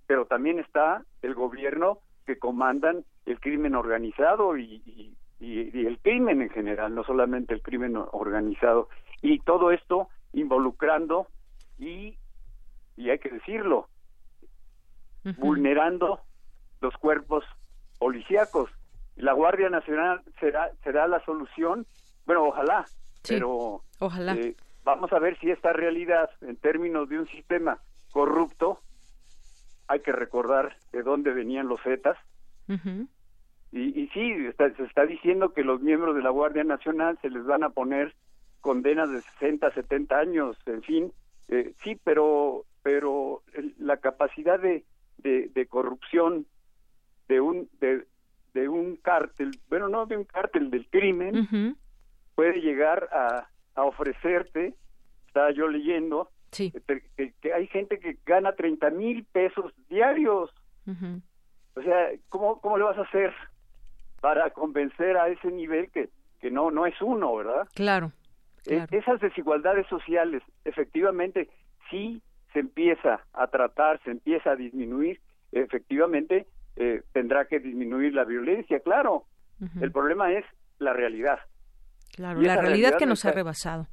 pero también está el gobierno que comandan el crimen organizado y, y, el crimen en general, no solamente el crimen organizado. Y todo esto involucrando y, y hay que decirlo, vulnerando los cuerpos policíacos. La Guardia Nacional será, será la solución, bueno, ojalá, pero
ojalá.
Eh, vamos a ver si esta realidad, en términos de un sistema corrupto, hay que recordar de dónde venían los Zetas, y, y sí, se está diciendo que los miembros de la Guardia Nacional se les van a poner condenas de 60, 70 años, en fin. Eh, sí, pero, pero la capacidad de, de, corrupción de un, de, de, un cártel, bueno, no de un cártel del crimen, puede llegar a, a ofrecerte, estaba yo leyendo,
sí.
que, hay gente que gana 30 mil pesos diarios. O sea, ¿cómo, ¿cómo le vas a hacer para convencer a ese nivel que, que no, no es uno, ¿verdad?
Claro.
E, esas desigualdades sociales, efectivamente, sí se empieza a tratar, se empieza a disminuir, efectivamente eh, tendrá que disminuir la violencia, claro. El problema es la realidad.
Claro, la realidad, que nos ha rebasado.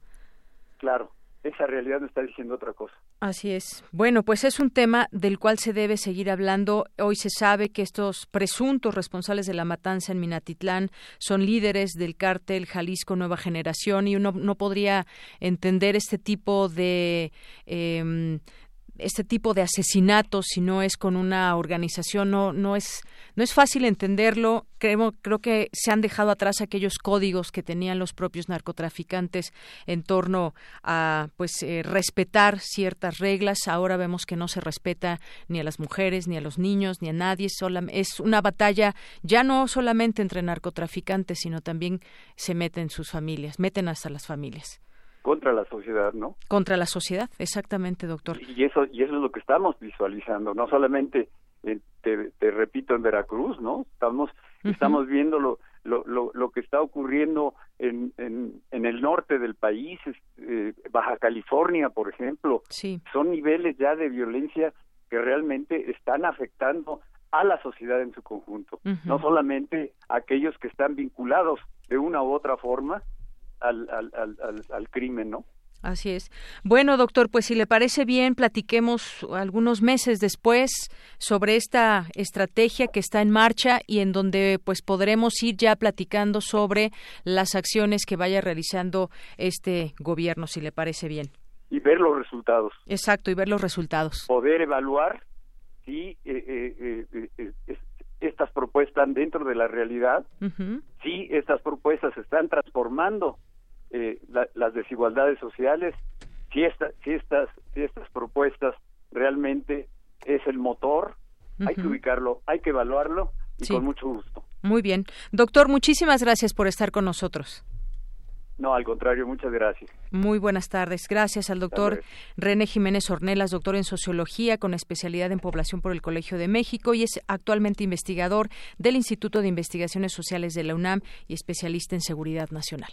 Claro esa realidad no está diciendo otra cosa.
Así es. Bueno, pues es un tema del cual se debe seguir hablando. Hoy se sabe que estos presuntos responsables de la matanza en Minatitlán son líderes del cártel Jalisco Nueva Generación y uno no podría entender este tipo de eh, este tipo de asesinatos si no es con una organización no no es no es fácil entenderlo. Creo creo que se han dejado atrás aquellos códigos que tenían los propios narcotraficantes en torno a pues eh, respetar ciertas reglas. Ahora vemos que no se respeta ni a las mujeres ni a los niños ni a nadie. Es una batalla ya no solamente entre narcotraficantes sino también se meten sus familias meten hasta las familias
contra la sociedad, ¿no?
Contra la sociedad, exactamente, doctor.
Y eso y eso es lo que estamos visualizando, no solamente te, repito en Veracruz, ¿no? Estamos estamos viendo lo, lo, lo, que está ocurriendo en, en, en el norte del país, eh, Baja California, por ejemplo.
Sí.
Son niveles ya de violencia que realmente están afectando a la sociedad en su conjunto, no solamente aquellos que están vinculados de una u otra forma al, al, al, crimen, ¿no?
Así es. Bueno, doctor, pues si le parece bien, platiquemos algunos meses después sobre esta estrategia que está en marcha y en donde pues podremos ir ya platicando sobre las acciones que vaya realizando este gobierno, si le parece bien.
Y ver los resultados.
Exacto, y ver los resultados.
Poder evaluar si eh, eh, eh, estas propuestas están dentro de la realidad, si estas propuestas se están transformando eh, las desigualdades sociales, si, esta, si, estas, si estas propuestas realmente es el motor, hay que ubicarlo, hay que evaluarlo y con mucho gusto.
Muy bien. Doctor, muchísimas gracias por estar con nosotros.
No, al contrario, muchas gracias.
Muy buenas tardes. Gracias al doctor René Jiménez Ornelas, doctor en sociología con especialidad en población por el Colegio de México y es actualmente investigador del Instituto de Investigaciones Sociales de la UNAM y especialista en seguridad nacional.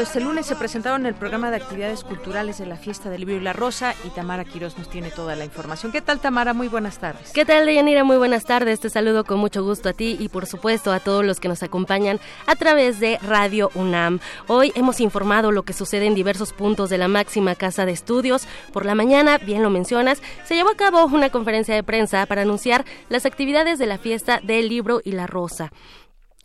Este lunes se presentaron en el programa de actividades culturales de la Fiesta del Libro y la Rosa y Tamara Quiroz nos tiene toda la información. ¿Qué tal, Tamara? Muy buenas tardes.
¿Qué tal, Deyanira? Muy buenas tardes. Te saludo con mucho gusto a ti y, por supuesto, a todos los que nos acompañan a través de Radio UNAM. Hoy hemos informado lo que sucede en diversos puntos de la máxima casa de estudios. Por la mañana, bien lo mencionas, se llevó a cabo una conferencia de prensa para anunciar las actividades de la Fiesta del Libro y la Rosa.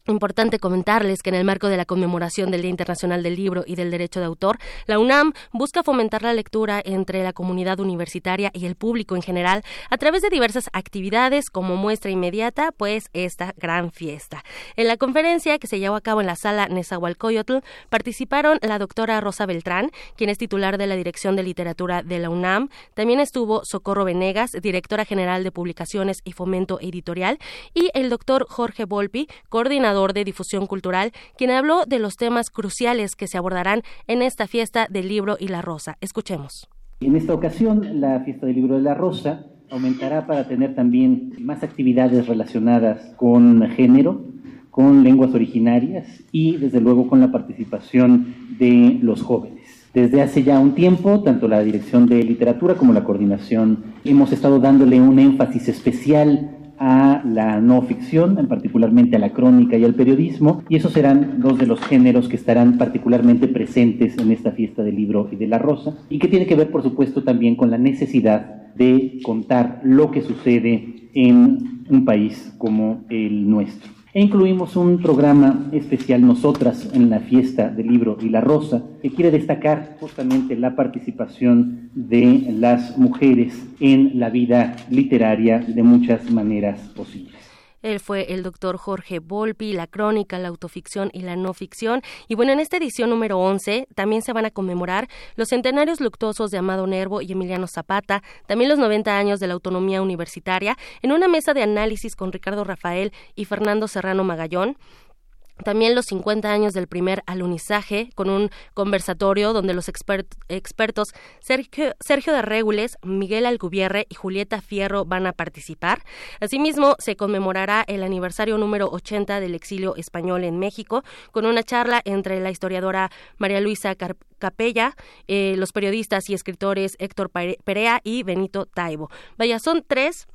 Importante comentarles que en el marco de la conmemoración del Día Internacional del Libro y del Derecho de Autor, la UNAM busca fomentar la lectura entre la comunidad universitaria y el público en general a través de diversas actividades como muestra inmediata, pues esta gran fiesta. En la conferencia que se llevó a cabo en la sala Nezahualcóyotl participaron la doctora Rosa Beltrán, quien es titular de la Dirección de Literatura de la UNAM, también estuvo Socorro Venegas, directora general de Publicaciones y Fomento Editorial, y el doctor Jorge Volpi, coordinador de difusión cultural, quien habló de los temas cruciales que se abordarán en esta fiesta del libro y la rosa. Escuchemos.
En esta ocasión, la fiesta del libro de la rosa aumentará para tener también más actividades relacionadas con género, con lenguas originarias y desde luego con la participación de los jóvenes. Desde hace ya un tiempo, tanto la Dirección de Literatura como la Coordinación hemos estado dándole un énfasis especial a la no ficción, en particularmente a la crónica y al periodismo, y esos serán dos de los géneros que estarán particularmente presentes en esta fiesta del libro y de la rosa, y que tiene que ver, por supuesto, también con la necesidad de contar lo que sucede en un país como el nuestro. E incluimos un programa especial nosotras en la fiesta del libro y la rosa, que quiere destacar justamente la participación de las mujeres en la vida literaria de muchas maneras posibles.
Él fue el doctor Jorge Volpi, la crónica, la autoficción y la no ficción. Y bueno, en esta edición número 11 también se van a conmemorar los centenarios luctuosos de Amado Nervo y Emiliano Zapata, también los 90 años de la autonomía universitaria, en una mesa de análisis con Ricardo Rafael y Fernando Serrano Magallón. También los 50 años del primer alunizaje, con un conversatorio donde los expert, expertos Sergio, Sergio de Miguel Alcubierre y Julieta Fierro van a participar. Asimismo, se conmemorará el aniversario número 80 del exilio español en México, con una charla entre la historiadora María Luisa Capella, eh, los periodistas y escritores Héctor Perea y Benito Taibo. Vaya, son tres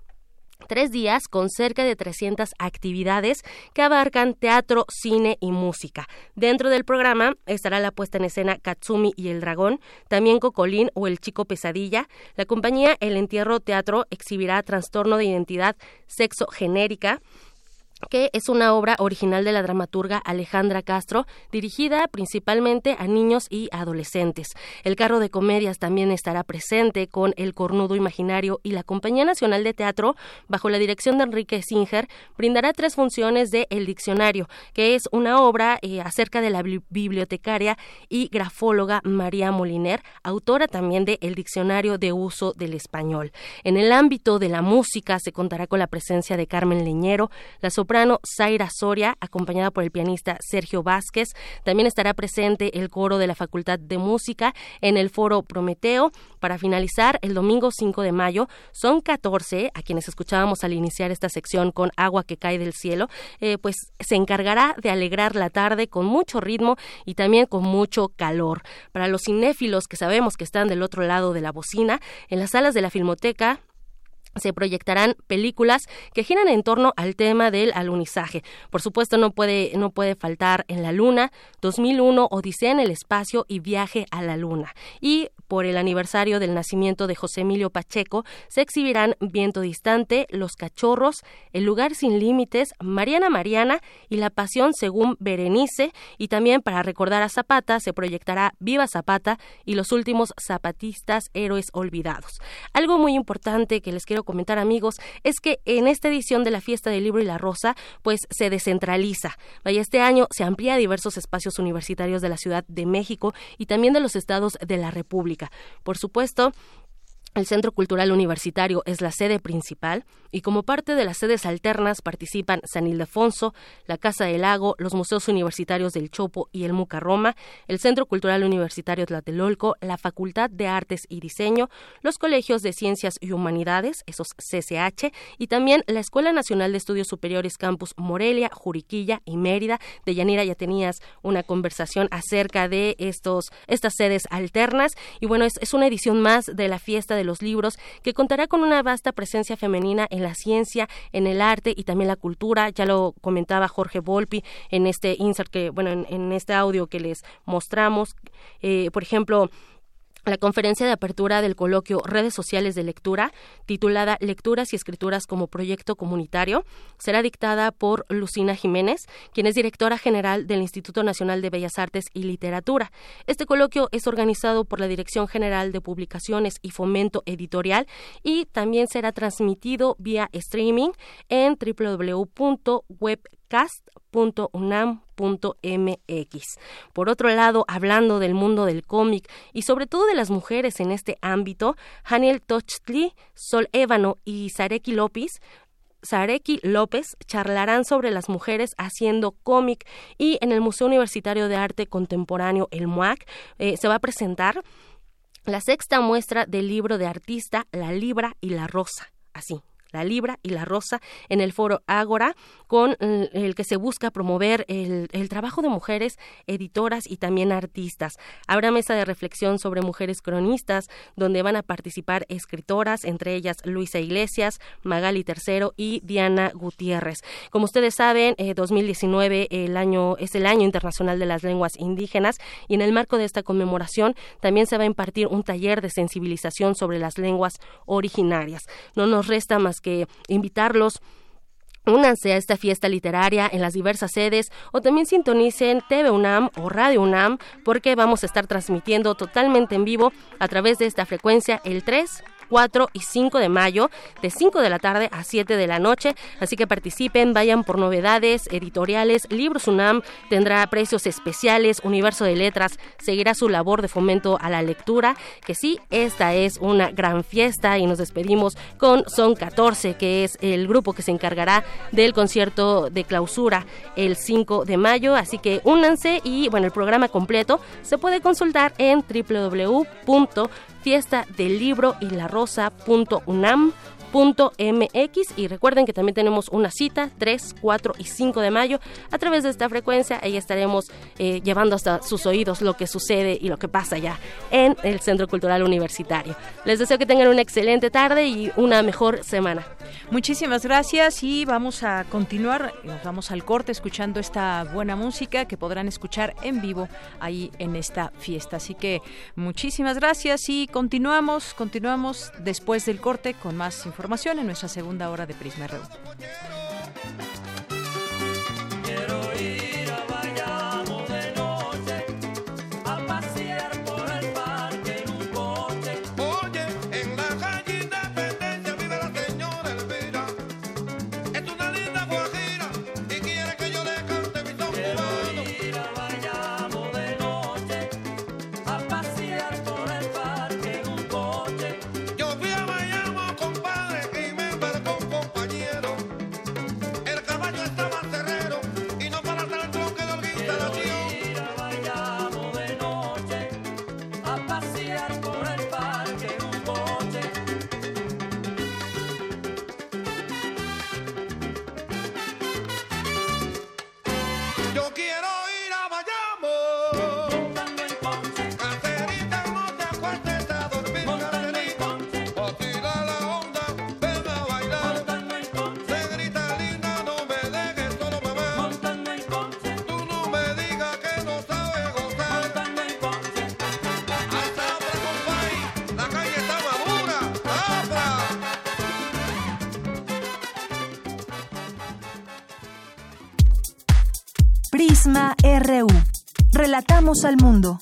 tres días con cerca de 300 actividades que abarcan teatro, cine y música. Dentro del programa estará la puesta en escena Katsumi y el Dragón, también Cocolín o El Chico Pesadilla. La compañía El Entierro Teatro exhibirá Trastorno de Identidad Sexo Genérica que es una obra original de la dramaturga Alejandra Castro, dirigida principalmente a niños y adolescentes. El carro de comedias también estará presente con El Cornudo Imaginario y la Compañía Nacional de Teatro, bajo la dirección de Enrique Singer, brindará tres funciones de El Diccionario, que es una obra eh, acerca de la bibliotecaria y grafóloga María Moliner, autora también de El Diccionario de Uso del Español. En el ámbito de la música se contará con la presencia de Carmen Leñero, la soprano Soria, acompañada por el pianista Sergio Vázquez. También estará presente el coro de la Facultad de Música en el foro Prometeo. Para finalizar, el domingo 5 de mayo son 14 a quienes escuchábamos al iniciar esta sección con agua que cae del cielo, eh, pues se encargará de alegrar la tarde con mucho ritmo y también con mucho calor. Para los cinéfilos que sabemos que están del otro lado de la bocina, en las salas de la Filmoteca se proyectarán películas que giran en torno al tema del alunizaje. Por supuesto, no puede, no puede faltar En la Luna, 2001, Odisea en el Espacio y Viaje a la Luna. Y por el aniversario del nacimiento de José Emilio Pacheco, se exhibirán Viento Distante, Los Cachorros, El Lugar Sin Límites, Mariana Mariana y La Pasión según Berenice. Y también para recordar a Zapata se proyectará Viva Zapata y los últimos zapatistas héroes olvidados. Algo muy importante que les quiero comentar amigos es que en esta edición de la Fiesta del Libro y la Rosa pues se descentraliza. Vaya, este año se amplía a diversos espacios universitarios de la Ciudad de México y también de los estados de la República. Por supuesto, el Centro Cultural Universitario es la sede principal y como parte de las sedes alternas participan San Ildefonso, la Casa del Lago, los Museos Universitarios del Chopo y el Muca Roma, el Centro Cultural Universitario Tlatelolco, la Facultad de Artes y Diseño, los Colegios de Ciencias y Humanidades, esos CCH, y también la Escuela Nacional de Estudios Superiores Campus Morelia, Juriquilla y Mérida. De Yanira ya tenías una conversación acerca de estos, estas sedes alternas y bueno, es, es una edición más de la fiesta de los libros que contará con una vasta presencia femenina en la ciencia, en el arte y también la cultura. Ya lo comentaba Jorge Volpi en este insert que, bueno, en, este audio que les mostramos. Eh, por ejemplo, la conferencia de apertura del coloquio Redes Sociales de Lectura, titulada Lecturas y Escrituras como Proyecto Comunitario, será dictada por Lucina Jiménez, quien es directora general del Instituto Nacional de Bellas Artes y Literatura. Este coloquio es organizado por la Dirección General de Publicaciones y Fomento Editorial y también será transmitido vía streaming en www.webcast.unam MX. Por otro lado, hablando del mundo del cómic y sobre todo de las mujeres en este ámbito, Haniel Tochtli, Sol Ébano y Sareki López Sareki López charlarán sobre las mujeres haciendo cómic y en el Museo Universitario de Arte Contemporáneo, el MUAC, eh, se va a presentar la sexta muestra del libro de artista La Libra y la Rosa. Así, la Libra y la Rosa en el foro Ágora, con el que se busca promover el, trabajo de mujeres editoras y también artistas. Habrá mesa de reflexión sobre mujeres cronistas, donde van a participar escritoras, entre ellas Luisa Iglesias, Magali Tercero y Diana Gutiérrez. Como ustedes saben, 2019 eh, el año, es el año internacional de las lenguas indígenas y en el marco de esta conmemoración también se va a impartir un taller de sensibilización sobre las lenguas originarias. No nos resta más que invitarlos Únanse a esta fiesta literaria en las diversas sedes o también sintonicen TV UNAM o Radio UNAM porque vamos a estar transmitiendo totalmente en vivo a través de esta frecuencia el 3 4 y 5 de mayo, de 5 de la tarde a 7 de la noche. Así que participen, vayan por novedades editoriales. Libros UNAM tendrá precios especiales. Universo de Letras seguirá su labor de fomento a la lectura. Que sí, esta es una gran fiesta y nos despedimos con Son 14, que es el grupo que se encargará del concierto de clausura el 5 de mayo. Así que únanse y bueno, el programa completo se puede consultar en www fiesta del libro y la rosa.unam mx y recuerden que también tenemos una cita 3, 4 y 5 de mayo a través de esta frecuencia ahí estaremos eh, llevando hasta sus oídos lo que sucede y lo que pasa ya en el Centro Cultural Universitario. Les deseo que tengan una excelente tarde y una mejor semana.
Muchísimas gracias y vamos a continuar, nos vamos al corte escuchando esta buena música que podrán escuchar en vivo ahí en esta fiesta. Así que muchísimas gracias y continuamos, continuamos después del corte con más información información en nuestra segunda hora de Prisma RU.
Prisma RU. Relatamos al mundo.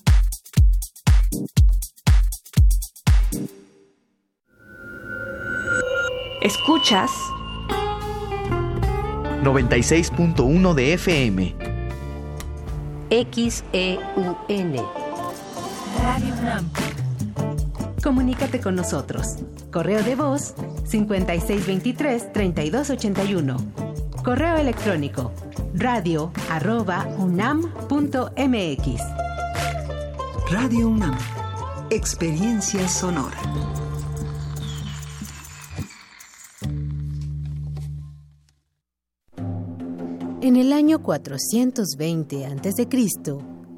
Escuchas 96.1 de FM.
XEUN. Radio UNAM. Comunícate con nosotros. Correo de voz 5623-3281. Correo electrónico radio arroba unam.mx.
Radio UNAM. Experiencia sonora.
En el año 420 a.C.,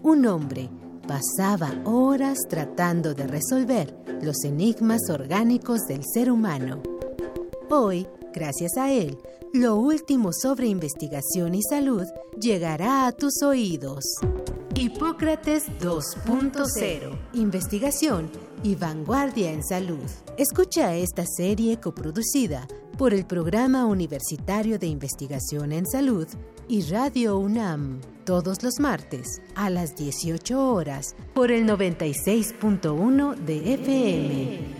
un hombre pasaba horas tratando de resolver los enigmas orgánicos del ser humano. Hoy, gracias a él, lo último sobre investigación y salud llegará a tus oídos. Hipócrates 2.0. Investigación y vanguardia en salud. Escucha esta serie coproducida por el Programa Universitario de Investigación en Salud y Radio UNAM todos los martes a las 18 horas por el 96.1 de FM.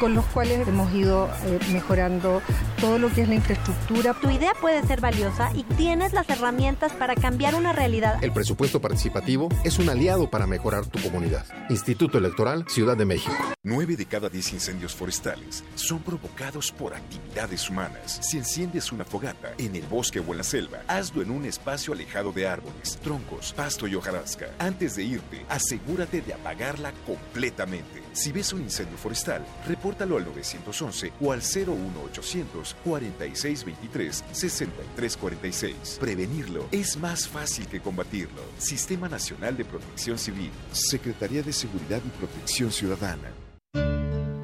con los cuales hemos ido eh, mejorando todo lo que es la infraestructura.
Tu idea puede ser valiosa y tienes las herramientas para cambiar una realidad.
El presupuesto participativo es un aliado para mejorar tu comunidad. Instituto Electoral Ciudad de México.
Nueve de cada diez incendios forestales son provocados por actividades humanas. Si enciendes una fogata en el bosque o en la selva, hazlo en un espacio alejado de árboles, troncos, pasto y hojarasca. Antes de irte, asegúrate de apagarla completamente. Si ves un incendio forestal, repórtalo al 911 o al 01800 4623 6346. Prevenirlo es más fácil que combatirlo. Sistema Nacional de Protección Civil, Secretaría de Seguridad y Protección Ciudadana.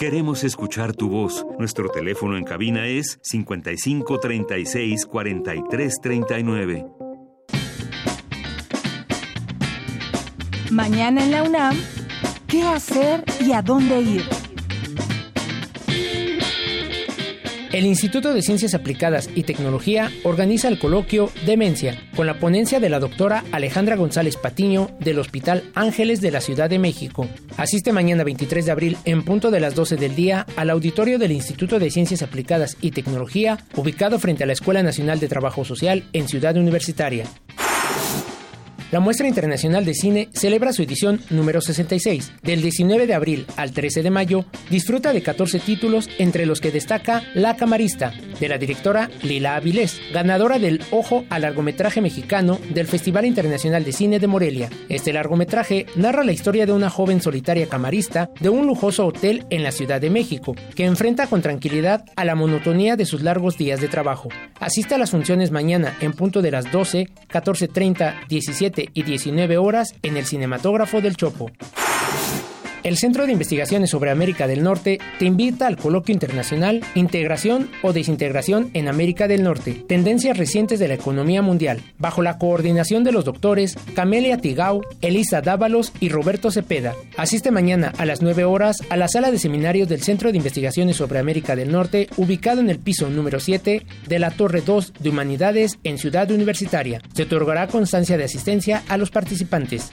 Queremos escuchar tu voz. Nuestro teléfono en cabina es 55 36 43 39.
Mañana en la UNAM, ¿qué hacer y a dónde ir?
El Instituto de Ciencias Aplicadas y Tecnología organiza el coloquio Demencia, con la ponencia de la doctora Alejandra González Patiño del Hospital Ángeles de la Ciudad de México. Asiste mañana 23 de abril en punto de las 12 del día al auditorio del Instituto de Ciencias Aplicadas y Tecnología, ubicado frente a la Escuela Nacional de Trabajo Social en Ciudad Universitaria. La Muestra Internacional de Cine celebra su edición número 66. Del 19 de abril al 13 de mayo, disfruta de 14 títulos, entre los que destaca La Camarista, de la directora Lila Avilés, ganadora del Ojo al largometraje mexicano del Festival Internacional de Cine de Morelia. Este largometraje narra la historia de una joven solitaria camarista de un lujoso hotel en la Ciudad de México, que enfrenta con tranquilidad a la monotonía de sus largos días de trabajo. Asiste a las funciones mañana en punto de las 12, 14.30, 17 y 19 horas en el cinematógrafo del Chopo. El Centro de Investigaciones sobre América del Norte te invita al coloquio internacional Integración o Desintegración en América del Norte, tendencias recientes de la economía mundial, bajo la coordinación de los doctores Camelia Tigau, Elisa Dávalos y Roberto Cepeda. Asiste mañana a las 9 horas a la sala de seminarios del Centro de Investigaciones sobre América del Norte, ubicado en el piso número 7 de la Torre 2 de Humanidades en Ciudad Universitaria. Se otorgará constancia de asistencia a los participantes.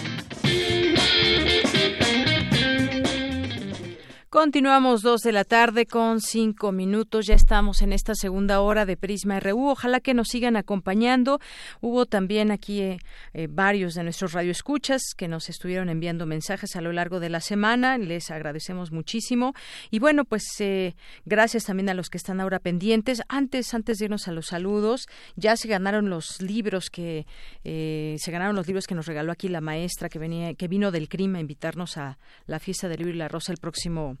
Continuamos dos de la tarde con cinco minutos. Ya estamos en esta segunda hora de Prisma RU. Ojalá que nos sigan acompañando. Hubo también aquí eh, eh, varios de nuestros radioescuchas que nos estuvieron enviando mensajes a lo largo de la semana. Les agradecemos muchísimo. Y bueno, pues eh, gracias también a los que están ahora pendientes. Antes, antes de irnos a los saludos, ya se ganaron los libros que se ganaron los libros que nos regaló aquí la maestra que venía, que vino del crimen a invitarnos a la fiesta del libro y la rosa el próximo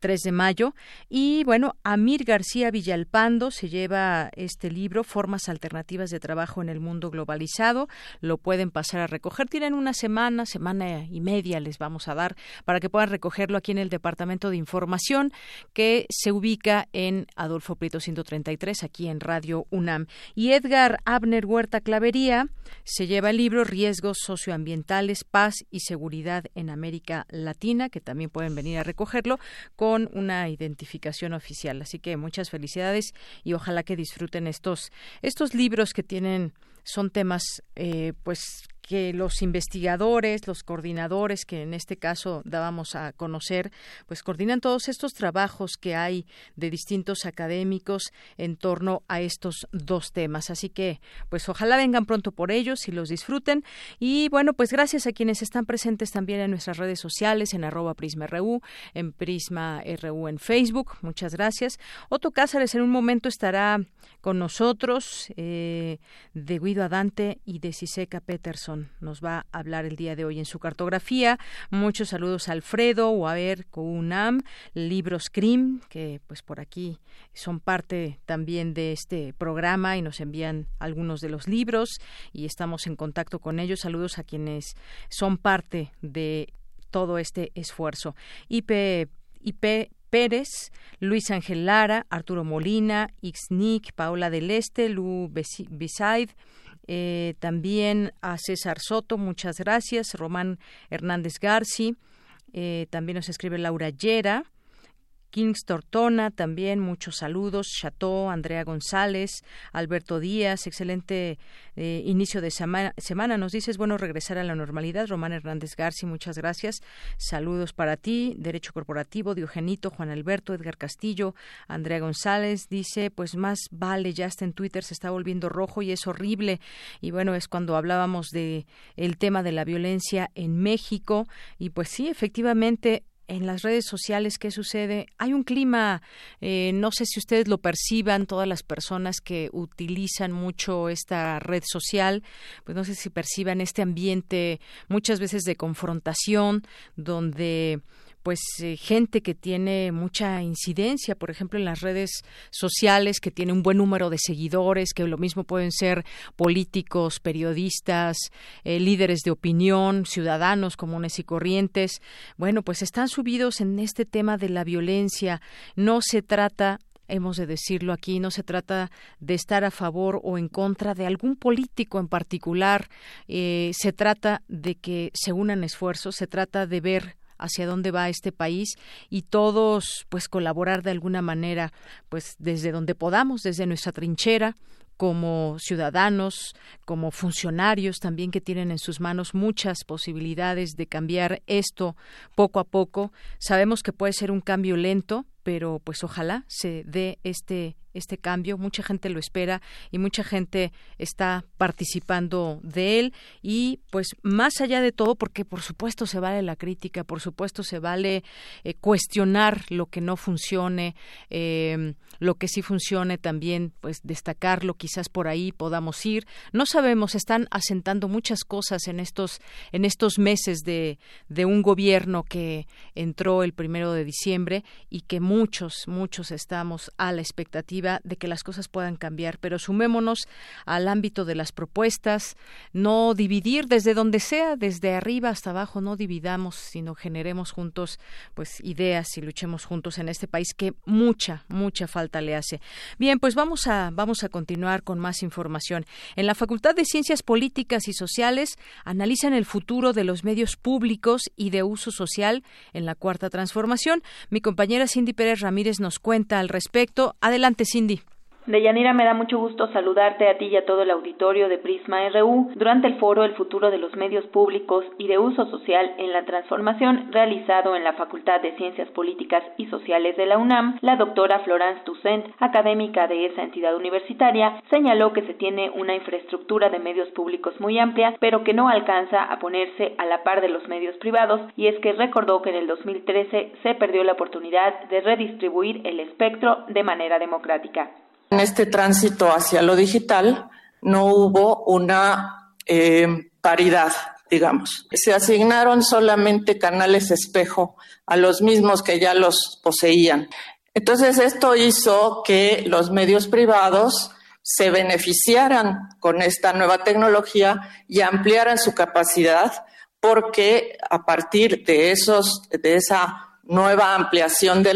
3 de mayo. Y bueno, Amir García Villalpando se lleva este libro, Formas Alternativas de Trabajo en el Mundo Globalizado. Lo pueden pasar a recoger. Tienen una semana, semana y media les vamos a dar para que puedan recogerlo aquí en el Departamento de Información que se ubica en Adolfo Prieto 133, aquí en Radio UNAM. Y Edgar Abner Huerta Clavería se lleva el libro Riesgos Socioambientales, Paz y Seguridad en América Latina, que también pueden venir a recogerlo con una identificación oficial. Así que muchas felicidades y ojalá que disfruten estos, estos libros que tienen son temas eh, pues que los investigadores, los coordinadores que en este caso dábamos a conocer, pues coordinan todos estos trabajos que hay de distintos académicos en torno a estos dos temas. Así que, pues ojalá vengan pronto por ellos y los disfruten. Y bueno, pues gracias a quienes están presentes también en nuestras redes sociales, en arroba PrismaRU, en Prisma RU en Facebook. Muchas gracias. Otto Cázares en un momento estará con nosotros, eh, de Guido Adante y de Siseca Peterson nos va a hablar el día de hoy en su cartografía. Muchos saludos a Alfredo o a ver Unam, Libros Crim, que pues por aquí son parte también de este programa y nos envían algunos de los libros y estamos en contacto con ellos. Saludos a quienes son parte de todo este esfuerzo. IP, IP Pérez, Luis Ángel Lara, Arturo Molina, Ixnic, Paola del Este, Lu Bisaid, eh, también a César Soto, muchas gracias, Román Hernández Garci, eh, también nos escribe Laura Llera, Kings Tortona, también muchos saludos. Chateau, Andrea González, Alberto Díaz, excelente eh, inicio de semana, Nos dices, bueno, regresar a la normalidad. Román Hernández Garci, muchas gracias. Saludos para ti. Derecho Corporativo, Diogenito, Juan Alberto, Edgar Castillo, Andrea González dice, pues más vale, ya está en Twitter, se está volviendo rojo y es horrible. Y bueno, es cuando hablábamos de el tema de la violencia en México. Y pues sí, efectivamente, en las redes sociales qué sucede. Hay un clima, eh, no sé si ustedes lo perciban, todas las personas que utilizan mucho esta red social, pues no sé si perciban este ambiente muchas veces de confrontación, donde pues eh, gente que tiene mucha incidencia, por ejemplo, en las redes sociales, que tiene un buen número de seguidores, que lo mismo pueden ser políticos, periodistas, eh, líderes de opinión, ciudadanos comunes y corrientes. Bueno, pues están subidos en este tema de la violencia. No se trata hemos de decirlo aquí, no se trata de estar a favor o en contra de algún político en particular, eh, se trata de que se unan esfuerzos, se trata de ver hacia dónde va este país y todos pues colaborar de alguna manera pues desde donde podamos, desde nuestra trinchera como ciudadanos, como funcionarios también que tienen en sus manos muchas posibilidades de cambiar esto poco a poco. Sabemos que puede ser un cambio lento, pero pues ojalá se dé este este cambio, mucha gente lo espera y mucha gente está participando de él. Y pues más allá de todo, porque por supuesto se vale la crítica, por supuesto se vale eh, cuestionar lo que no funcione, eh, lo que sí funcione también, pues destacarlo, quizás por ahí podamos ir. No sabemos, están asentando muchas cosas en estos, en estos meses de, de un gobierno que entró el primero de diciembre y que muchos, muchos estamos a la expectativa de que las cosas puedan cambiar, pero sumémonos al ámbito de las propuestas, no dividir desde donde sea, desde arriba hasta abajo, no dividamos, sino generemos juntos pues ideas y luchemos juntos en este país que mucha, mucha falta le hace. Bien, pues vamos a vamos a continuar con más información. En la Facultad de Ciencias Políticas y Sociales analizan el futuro de los medios públicos y de uso social en la cuarta transformación. Mi compañera Cindy Pérez Ramírez nos cuenta al respecto. Adelante, Cindy.
Deyanira, me da mucho gusto saludarte a ti y a todo el auditorio de Prisma RU durante el foro El futuro de los medios públicos y de uso social en la transformación realizado en la Facultad de Ciencias Políticas y Sociales de la UNAM. La doctora Florence Toussaint, académica de esa entidad universitaria, señaló que se tiene una infraestructura de medios públicos muy amplia, pero que no alcanza a ponerse a la par de los medios privados, y es que recordó que en el 2013 se perdió la oportunidad de redistribuir el espectro de manera democrática.
En este tránsito hacia lo digital no hubo una eh, paridad, digamos. Se asignaron solamente canales espejo a los mismos que ya los poseían. Entonces esto hizo que los medios privados se beneficiaran con esta nueva tecnología y ampliaran su capacidad porque a partir de esos de esa nueva ampliación de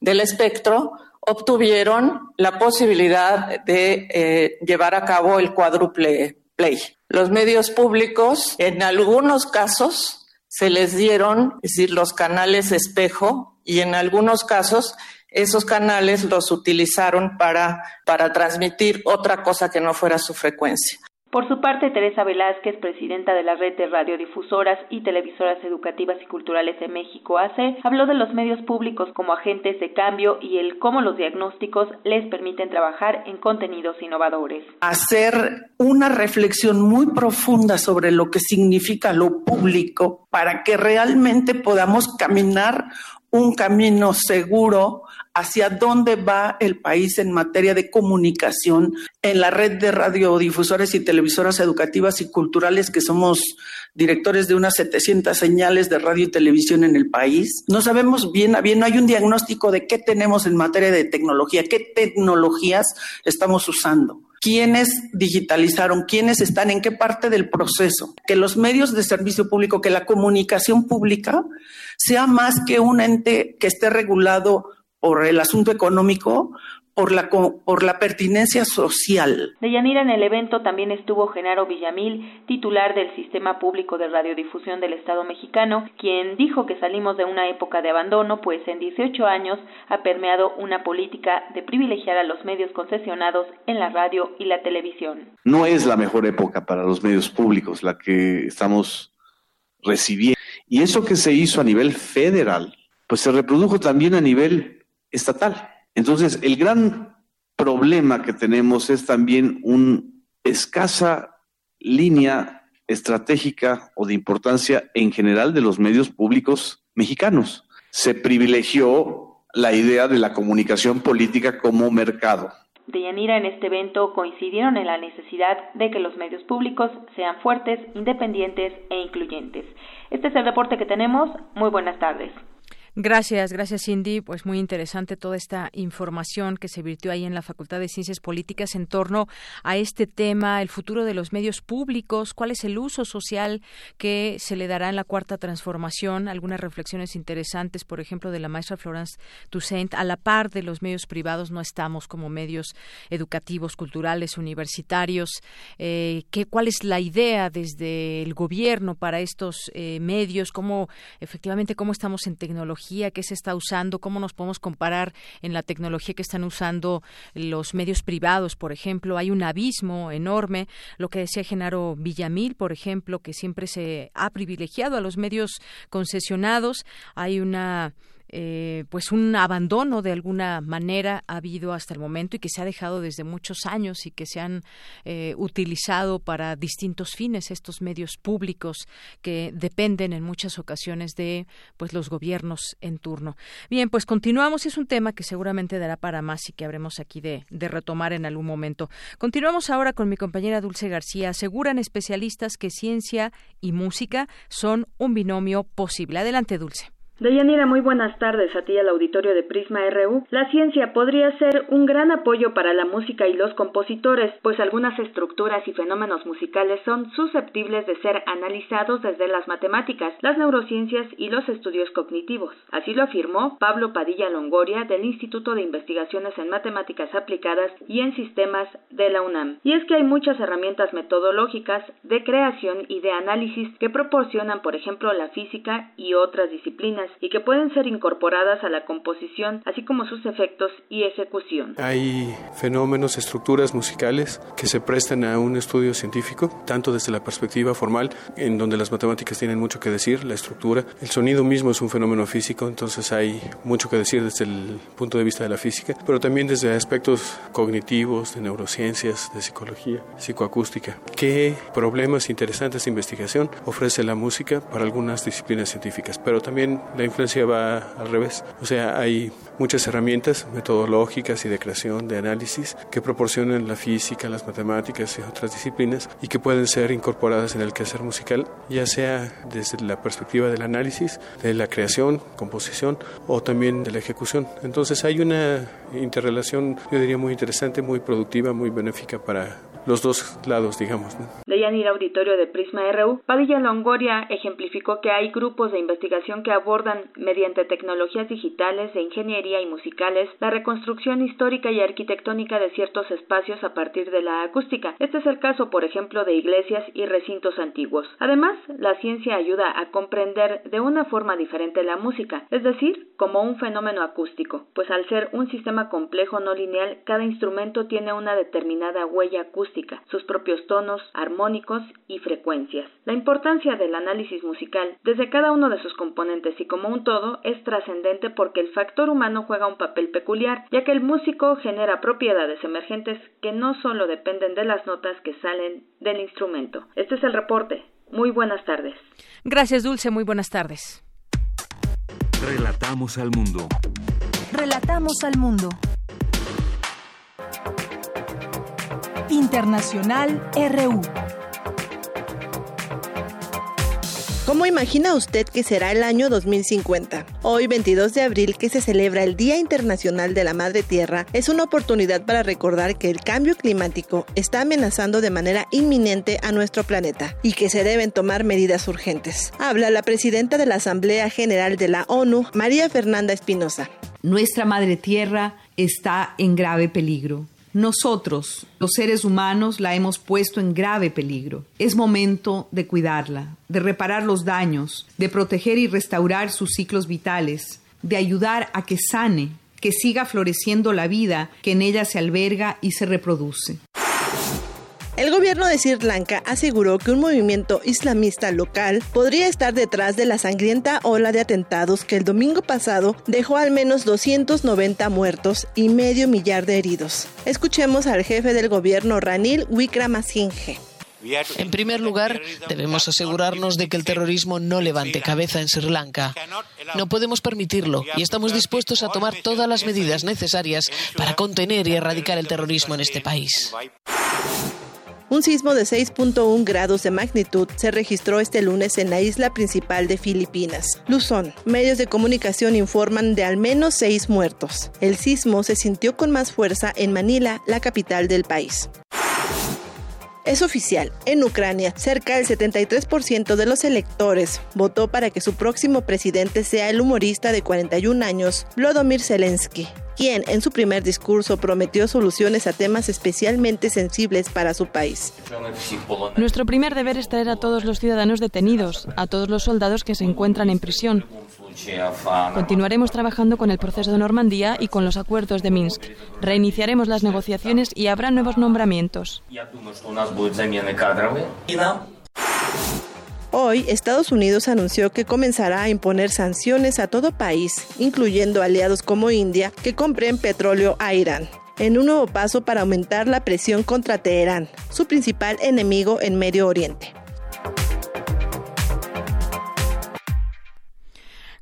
del espectro obtuvieron la posibilidad de eh, llevar a cabo el cuádruple play. Los medios públicos, en algunos casos, se les dieron, es decir, los canales espejo, y en algunos casos esos canales los utilizaron para, para transmitir otra cosa que no fuera su frecuencia.
Por su parte, Teresa Velázquez, presidenta de la Red de Radiodifusoras y Televisoras Educativas y Culturales de México, AC, habló de los medios públicos como agentes de cambio y el cómo los diagnósticos les permiten trabajar en contenidos innovadores.
Hacer una reflexión muy profunda sobre lo que significa lo público para que realmente podamos caminar un camino seguro hacia dónde va el país en materia de comunicación en la red de radiodifusores y televisoras educativas y culturales que somos directores de unas 700 señales de radio y televisión en el país. No sabemos bien bien, no hay un diagnóstico de qué tenemos en materia de tecnología, qué tecnologías estamos usando quiénes digitalizaron, quiénes están en qué parte del proceso, que los medios de servicio público, que la comunicación pública sea más que un ente que esté regulado por el asunto económico, por la, por la pertinencia social.
De Yanira en el evento también estuvo Genaro Villamil, titular del Sistema Público de Radiodifusión del Estado mexicano, quien dijo que salimos de una época de abandono, pues en 18 años ha permeado una política de privilegiar a los medios concesionados en la radio y la televisión.
No es la mejor época para los medios públicos la que estamos recibiendo. Y eso que se hizo a nivel federal, pues se reprodujo también a nivel estatal. Entonces, el gran problema que tenemos es también una escasa línea estratégica o de importancia en general de los medios públicos mexicanos. Se privilegió la idea de la comunicación política como mercado.
Deyanira en este evento coincidieron en la necesidad de que los medios públicos sean fuertes, independientes e incluyentes. Este es el reporte que tenemos. Muy buenas tardes.
Gracias, gracias Cindy. Pues muy interesante toda esta información que se virtió ahí en la Facultad de Ciencias Políticas en torno a este tema, el futuro de los medios públicos, cuál es el uso social que se le dará en la cuarta transformación, algunas reflexiones interesantes, por ejemplo, de la maestra Florence Toussaint, a la par de los medios privados no estamos como medios educativos, culturales, universitarios. Eh, ¿qué, ¿Cuál es la idea desde el gobierno para estos eh, medios? ¿Cómo, efectivamente, cómo estamos en tecnología? Que se está usando, cómo nos podemos comparar en la tecnología que están usando los medios privados, por ejemplo. Hay un abismo enorme, lo que decía Genaro Villamil, por ejemplo, que siempre se ha privilegiado a los medios concesionados. Hay una eh, pues un abandono de alguna manera ha habido hasta el momento y que se ha dejado desde muchos años y que se han eh, utilizado para distintos fines estos medios públicos que dependen en muchas ocasiones de pues los gobiernos en turno. Bien, pues continuamos. Es un tema que seguramente dará para más y que habremos aquí de, de retomar en algún momento. Continuamos ahora con mi compañera Dulce García. Aseguran especialistas que ciencia y música son un binomio posible. Adelante, Dulce.
Deyanira, muy buenas tardes a ti al auditorio de Prisma RU. La ciencia podría ser un gran apoyo para la música y los compositores, pues algunas estructuras y fenómenos musicales son susceptibles de ser analizados desde las matemáticas, las neurociencias y los estudios cognitivos. Así lo afirmó Pablo Padilla Longoria del Instituto de Investigaciones en Matemáticas Aplicadas y en Sistemas de la UNAM. Y es que hay muchas herramientas metodológicas de creación y de análisis que proporcionan, por ejemplo, la física y otras disciplinas y que pueden ser incorporadas a la composición, así como sus efectos y ejecución.
Hay fenómenos, estructuras musicales que se prestan a un estudio científico, tanto desde la perspectiva formal, en donde las matemáticas tienen mucho que decir, la estructura. El sonido mismo es un fenómeno físico, entonces hay mucho que decir desde el punto de vista de la física, pero también desde aspectos cognitivos, de neurociencias, de psicología, psicoacústica. ¿Qué problemas interesantes de investigación ofrece la música para algunas disciplinas científicas? Pero también la influencia va al revés. O sea, hay muchas herramientas metodológicas y de creación, de análisis, que proporcionan la física, las matemáticas y otras disciplinas y que pueden ser incorporadas en el quehacer musical, ya sea desde la perspectiva del análisis, de la creación, composición o también de la ejecución. Entonces hay una interrelación, yo diría, muy interesante, muy productiva, muy benéfica para los dos lados, digamos. ¿no?
Leían auditorio de Prisma RU, Padilla Longoria ejemplificó que hay grupos de investigación que abordan mediante tecnologías digitales de ingeniería y musicales la reconstrucción histórica y arquitectónica de ciertos espacios a partir de la acústica. Este es el caso, por ejemplo, de iglesias y recintos antiguos. Además, la ciencia ayuda a comprender de una forma diferente la música, es decir, como un fenómeno acústico, pues al ser un sistema complejo no lineal, cada instrumento tiene una determinada huella acústica, sus propios tonos, armónicos y frecuencias. La importancia del análisis musical desde cada uno de sus componentes y como un todo es trascendente porque el factor humano juega un papel peculiar, ya que el músico genera propiedades emergentes que no solo dependen de las notas que salen del instrumento. Este es el reporte. Muy buenas tardes.
Gracias, Dulce. Muy buenas tardes.
Relatamos al mundo.
Relatamos al mundo. Internacional RU.
¿Cómo imagina usted que será el año 2050? Hoy, 22 de abril, que se celebra el Día Internacional de la Madre Tierra, es una oportunidad para recordar que el cambio climático está amenazando de manera inminente a nuestro planeta y que se deben tomar medidas urgentes. Habla la presidenta de la Asamblea General de la ONU, María Fernanda Espinosa.
Nuestra Madre Tierra está en grave peligro. Nosotros, los seres humanos, la hemos puesto en grave peligro. Es momento de cuidarla, de reparar los daños, de proteger y restaurar sus ciclos vitales, de ayudar a que sane, que siga floreciendo la vida que en ella se alberga y se reproduce.
El gobierno de Sri Lanka aseguró que un movimiento islamista local podría estar detrás de la sangrienta ola de atentados que el domingo pasado dejó al menos 290 muertos y medio millar de heridos. Escuchemos al jefe del gobierno Ranil Wickramasinghe.
En primer lugar, debemos asegurarnos de que el terrorismo no levante cabeza en Sri Lanka. No podemos permitirlo y estamos dispuestos a tomar todas las medidas necesarias para contener y erradicar el terrorismo en este país.
Un sismo de 6.1 grados de magnitud se registró este lunes en la isla principal de Filipinas, Luzón. Medios de comunicación informan de al menos seis muertos. El sismo se sintió con más fuerza en Manila, la capital del país. Es oficial, en Ucrania, cerca del 73% de los electores votó para que su próximo presidente sea el humorista de 41 años, Volodymyr Zelensky, quien en su primer discurso prometió soluciones a temas especialmente sensibles para su país.
Nuestro primer deber es traer a todos los ciudadanos detenidos, a todos los soldados que se encuentran en prisión. Continuaremos trabajando con el proceso de Normandía y con los acuerdos de Minsk. Reiniciaremos las negociaciones y habrá nuevos nombramientos.
Hoy, Estados Unidos anunció que comenzará a imponer sanciones a todo país, incluyendo aliados como India, que compren petróleo a Irán en un nuevo paso para aumentar la presión contra Teherán, su principal enemigo en Medio Oriente.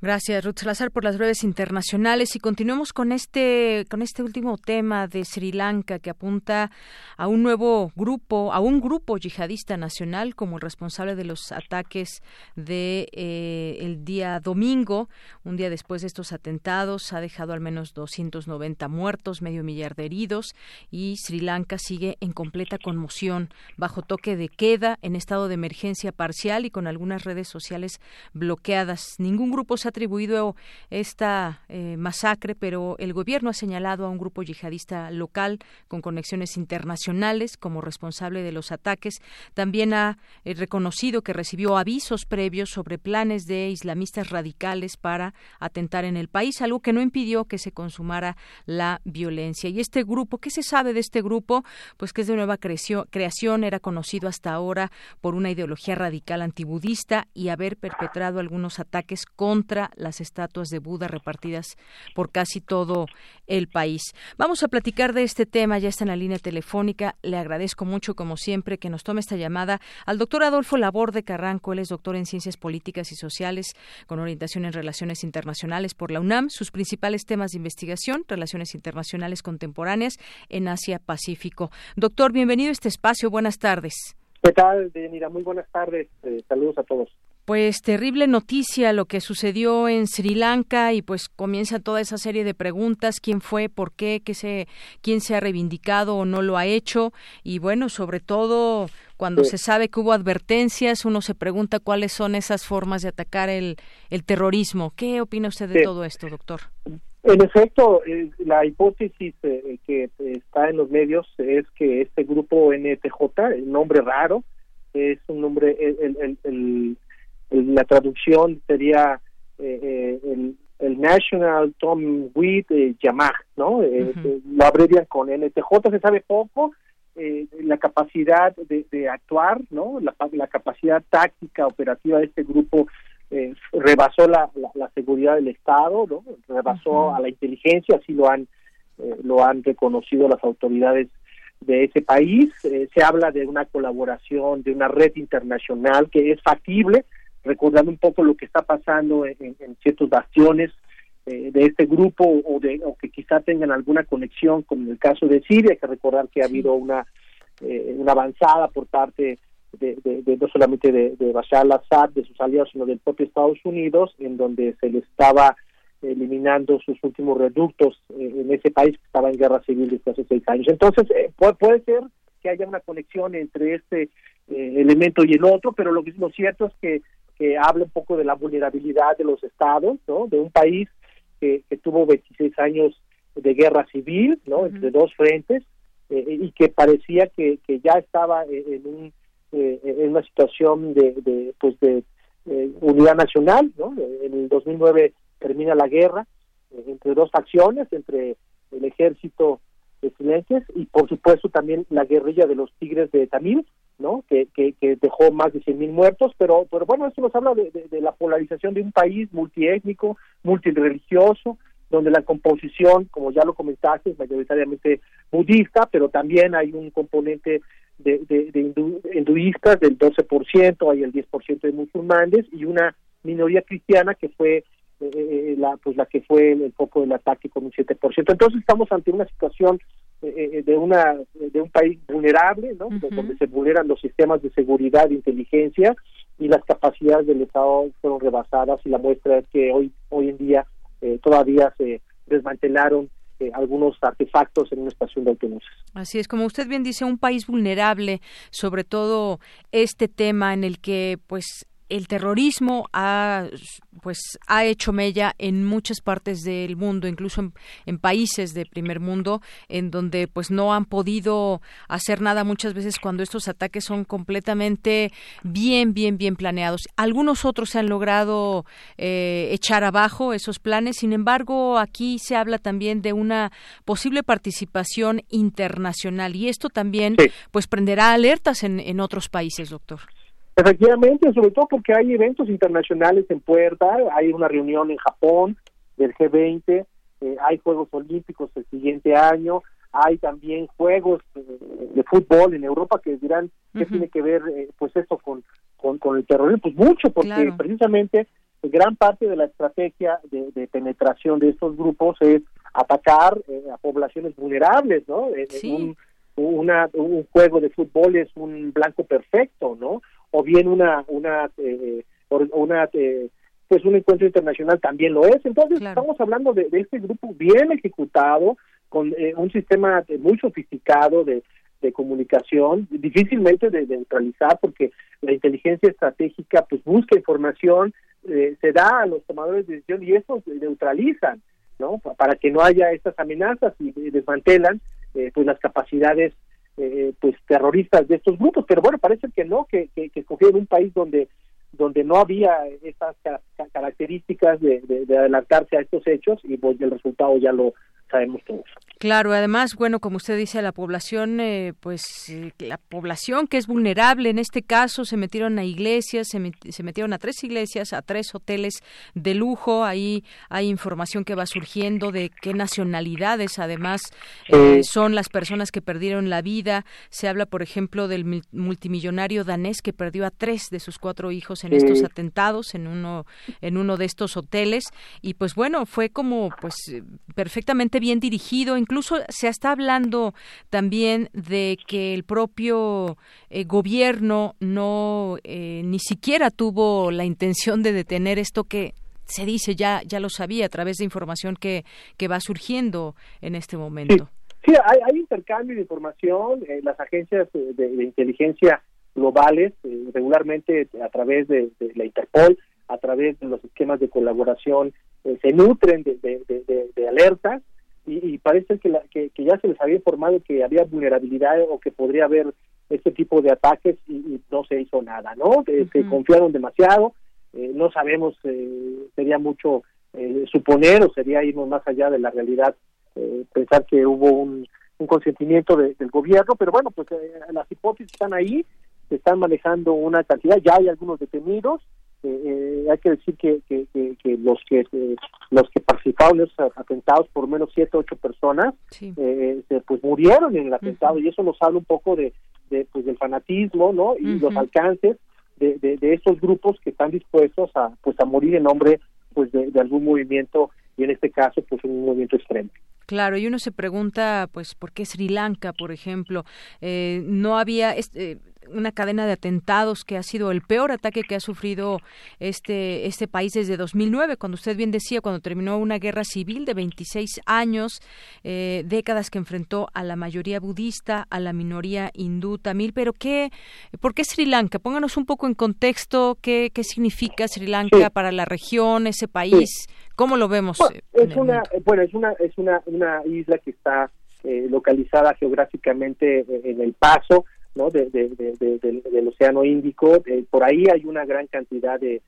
Gracias, Ruth Salazar, por las breves internacionales. Y continuemos con este con este último tema de Sri Lanka que apunta a un nuevo grupo, a un grupo yihadista nacional como el responsable de los ataques de eh, el día domingo, un día después de estos atentados, ha dejado al menos 290 muertos, medio millar de heridos. Y Sri Lanka sigue en completa conmoción, bajo toque de queda, en estado de emergencia parcial y con algunas redes sociales bloqueadas. Ningún grupo se atribuido esta eh, masacre, pero el gobierno ha señalado a un grupo yihadista local con conexiones internacionales como responsable de los ataques. También ha eh, reconocido que recibió avisos previos sobre planes de islamistas radicales para atentar en el país, algo que no impidió que se consumara la violencia. Y este grupo, ¿qué se sabe de este grupo? Pues que es de nueva creación, era conocido hasta ahora por una ideología radical antibudista y haber perpetrado algunos ataques contra las estatuas de Buda repartidas por casi todo el país. Vamos a platicar de este tema, ya está en la línea telefónica. Le agradezco mucho, como siempre, que nos tome esta llamada al doctor Adolfo Laborde Carranco. Él es doctor en Ciencias Políticas y Sociales con orientación en Relaciones Internacionales por la UNAM. Sus principales temas de investigación, relaciones internacionales contemporáneas en Asia-Pacífico. Doctor, bienvenido a este espacio. Buenas tardes.
¿Qué tal, Denira? Muy buenas tardes. Eh, saludos a todos.
Pues terrible noticia lo que sucedió en Sri Lanka y pues comienza toda esa serie de preguntas, quién fue, por qué, qué se, quién se ha reivindicado o no lo ha hecho y bueno, sobre todo cuando se sabe que hubo advertencias, uno se pregunta cuáles son esas formas de atacar el, el terrorismo. ¿Qué opina usted de todo esto, doctor?
En efecto, eh, la hipótesis eh, que está en los medios es que este grupo NTJ, el nombre raro, es un nombre, el, el la traducción sería eh, eh, el, el, National Tom Weed eh, Yamah, ¿no? Lo abrevian con NTJ, se sabe poco, la capacidad de, actuar, ¿no? La, la, capacidad táctica operativa de este grupo rebasó la, la, seguridad del Estado, ¿no? Rebasó a la inteligencia, así lo han, lo han reconocido las autoridades de ese país. se habla de una colaboración, de una red internacional que es factible, recordando un poco lo que está pasando en, ciertos bastiones eh, de este grupo o, de, o que quizá tengan alguna conexión con el caso de Siria. Hay que recordar que ha habido una, eh, una avanzada por parte de, no solamente de, de Bashar al-Assad, de sus aliados, sino del propio Estados Unidos, en donde se le estaba eliminando sus últimos reductos eh, en ese país que estaba en guerra civil desde hace seis años. Entonces, puede, puede ser que haya una conexión entre este elemento y el otro, pero lo, lo cierto es que que habla un poco de la vulnerabilidad de los estados, ¿no? De un país que, tuvo 26 años de guerra civil, ¿no? Entre dos frentes eh, y que parecía que, que ya estaba en, un, eh, en una situación de, de pues de eh, unidad nacional, ¿no? En el 2009 termina la guerra entre dos facciones, entre el ejército de silencios y por supuesto también la guerrilla de los tigres de Tamil, ¿no? Que, dejó más de 100.000 muertos, pero, pero bueno, esto nos habla de, la polarización de un país multiétnico, multireligioso, donde la composición, como ya lo comentaste, es mayoritariamente budista, pero también hay un componente de, de, hinduistas del 12%, hay el 10% de musulmanes y una minoría cristiana que fue eh, eh, la pues la que fue el, foco del ataque con un 7%. Entonces estamos ante una situación eh, de una de un país vulnerable, ¿no? Donde se vulneran los sistemas de seguridad e inteligencia y las capacidades del Estado fueron rebasadas y la muestra es que hoy hoy en día todavía se desmantelaron algunos artefactos en una estación de autobuses.
Así es, como usted bien dice, un país vulnerable, sobre todo este tema en el que pues el terrorismo ha pues ha hecho mella en muchas partes del mundo, incluso en, países de primer mundo, en donde pues no han podido hacer nada muchas veces cuando estos ataques son completamente bien, bien, bien planeados. Algunos otros se han logrado eh, echar abajo esos planes, sin embargo, aquí se habla también de una posible participación internacional y esto también pues prenderá alertas en, en otros países, doctor.
Efectivamente, sobre todo porque hay eventos internacionales en puerta, hay una reunión en Japón del G20, eh, hay Juegos Olímpicos el siguiente año, hay también Juegos eh, de fútbol en Europa que dirán qué tiene que ver eh, pues eso con, con, el terrorismo, pues mucho, porque precisamente gran parte de la estrategia de, penetración de estos grupos es atacar a poblaciones vulnerables, ¿no? Un, una, un juego de fútbol es un blanco perfecto, ¿no? O bien una una eh, una eh, pues un encuentro internacional también lo es entonces estamos hablando de, este grupo bien ejecutado con eh, un sistema muy sofisticado de de comunicación, difícilmente de, neutralizar, porque la inteligencia estratégica pues busca información, eh, se da a los tomadores de decisión y eso neutralizan, ¿no? Para que no haya estas amenazas y, desmantelan eh, pues las capacidades eh, pues terroristas de estos grupos, pero bueno, parece que no, que, que, que un país donde donde no había estas características de, de, adelantarse a estos hechos y pues el resultado ya lo sabemos todos.
Claro, además, bueno, como usted dice, la población, eh, pues eh, la población que es vulnerable en este caso, se metieron a iglesias, se, metieron a tres iglesias, a tres hoteles de lujo. Ahí hay información que va surgiendo de qué nacionalidades, además, eh, son las personas que perdieron la vida. Se habla, por ejemplo, del multimillonario danés que perdió a tres de sus cuatro hijos en estos atentados en uno en uno de estos hoteles y pues bueno fue como pues perfectamente bien dirigido incluso se está hablando también de que el propio eh, gobierno no eh, ni siquiera tuvo la intención de detener esto que se dice ya ya lo sabía a través de información que, que va surgiendo en este momento.
Sí, hay, hay, intercambio de información. Eh, las agencias de, inteligencia globales regularmente a través de, la Interpol, a través de los esquemas de colaboración, se nutren de, de alertas y, parece que, que, ya se les había informado que había vulnerabilidad o que podría haber este tipo de ataques y, no se hizo nada, ¿no? Se confiaron demasiado, eh, no sabemos, eh, sería mucho eh, suponer o sería irnos más allá de la realidad, pensar que hubo un, un consentimiento del gobierno, pero bueno, pues las hipótesis están ahí, se están manejando una cantidad, ya hay algunos detenidos, eh, hay que decir que, que, que, los que eh, los que participaron en esos atentados por menos siete ocho personas eh, pues murieron en el atentado y eso nos habla un poco de, de pues del fanatismo no y los alcances de, de, de estos grupos que están dispuestos a pues a morir en nombre pues de, algún movimiento y en este caso pues un movimiento extremo.
Claro, y uno se pregunta, pues, ¿por qué Sri Lanka, por ejemplo? Eh, no había, este, una cadena de atentados que ha sido el peor ataque que ha sufrido este, este país desde 2009, cuando usted bien decía, cuando terminó una guerra civil de 26 años, eh, décadas que enfrentó a la mayoría budista, a la minoría hindú tamil. Pero ¿qué, ¿por qué Sri Lanka? Pónganos un poco en contexto qué, qué significa Sri Lanka para la región, ese país. ¿Cómo lo vemos?
Bueno, es una, bueno, es una, es una, una isla que está eh, localizada geográficamente eh, en el paso ¿no? De, del Océano Índico. Eh, por ahí hay una gran cantidad de,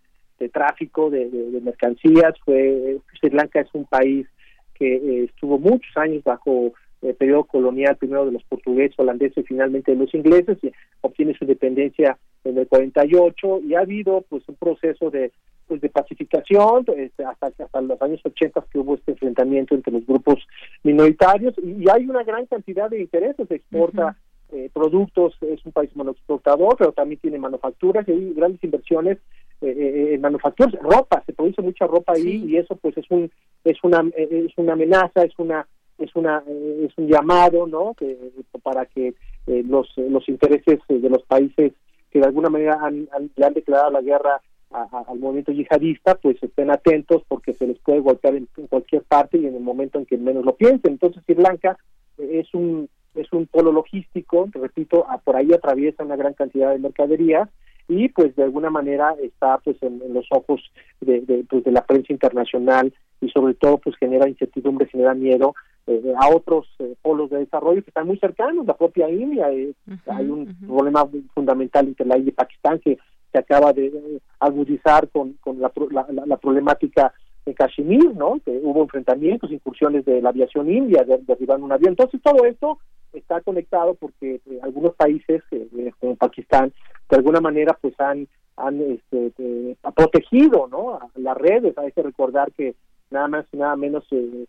tráfico de, mercancías. Fue, Sri Lanka es un país que eh, estuvo muchos años bajo el periodo colonial, primero de los portugueses, holandeses y finalmente de los ingleses, y obtiene su independencia en el 48 y ha habido pues un proceso de pues de pacificación este, hasta hasta los años 80 que hubo este enfrentamiento entre los grupos minoritarios y, hay una gran cantidad de intereses se exporta eh, productos, es un país monoexportador, pero también tiene manufacturas y hay grandes inversiones eh, eh, en manufacturas, ropa, se produce mucha ropa ahí y eso pues es un es una es una amenaza, es una es una es un llamado, ¿no? Que, para que los los intereses de los países que de alguna manera han, le han declarado la guerra al movimiento yihadista, pues estén atentos porque se les puede golpear en, en, cualquier parte y en el momento en que menos lo piensen. Entonces, Sri Lanka es un es un polo logístico, repito, por ahí atraviesa una gran cantidad de mercaderías y pues de alguna manera está pues en, los ojos de, pues, de la prensa internacional y sobre todo pues genera incertidumbre, genera miedo eh, a otros eh, polos de desarrollo que están muy cercanos, la propia India, eh, hay un problema fundamental entre la India y Pakistán que se acaba de agudizar con, con la, la, la problemática en Kashmir, ¿no? Que hubo enfrentamientos, incursiones de la aviación india, de, derribando un avión. Entonces, todo esto está conectado porque eh, algunos países, eh, eh, como Pakistán, de alguna manera, pues han, han este, protegido, ¿no? A las redes. Hay que recordar que nada más y nada menos eh,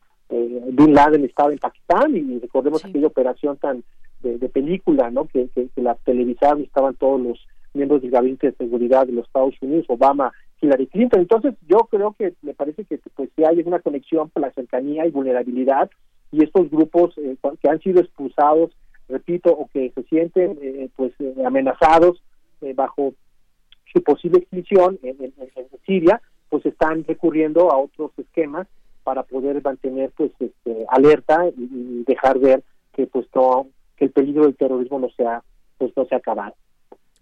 Bin Laden estaba en Pakistán y recordemos aquella operación tan de, película, ¿no? Que, que, que la televisaban estaban todos los miembros del gabinete de seguridad de los Estados Unidos, Obama, Hillary Clinton. Entonces, yo creo que me parece que pues sí hay una conexión por la cercanía y vulnerabilidad y estos grupos eh, que han sido expulsados, repito, o que se sienten eh, pues eh, amenazados bajo su posible extinción en, Siria, pues están recurriendo a otros esquemas para poder mantener pues este, alerta y, dejar ver que pues no que el peligro del terrorismo no sea pues no se ha acabado.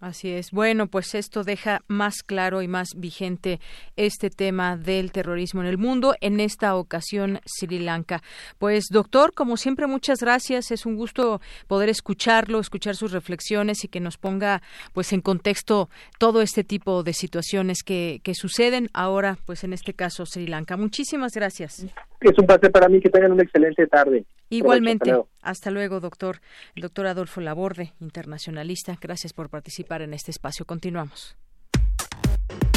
Así es. Bueno, pues esto deja más claro y más vigente este tema del terrorismo en el mundo, en esta ocasión Sri Lanka. Pues doctor, como siempre, muchas gracias. Es un gusto poder escucharlo, escuchar sus reflexiones y que nos ponga pues en contexto todo este tipo de situaciones que, que suceden ahora, pues en este caso Sri Lanka. Muchísimas gracias.
Es un placer para mí que tengan una excelente tarde.
Igualmente. Hasta luego. doctor. El doctor Adolfo Laborde, internacionalista. Gracias por participar en este espacio. Continuamos.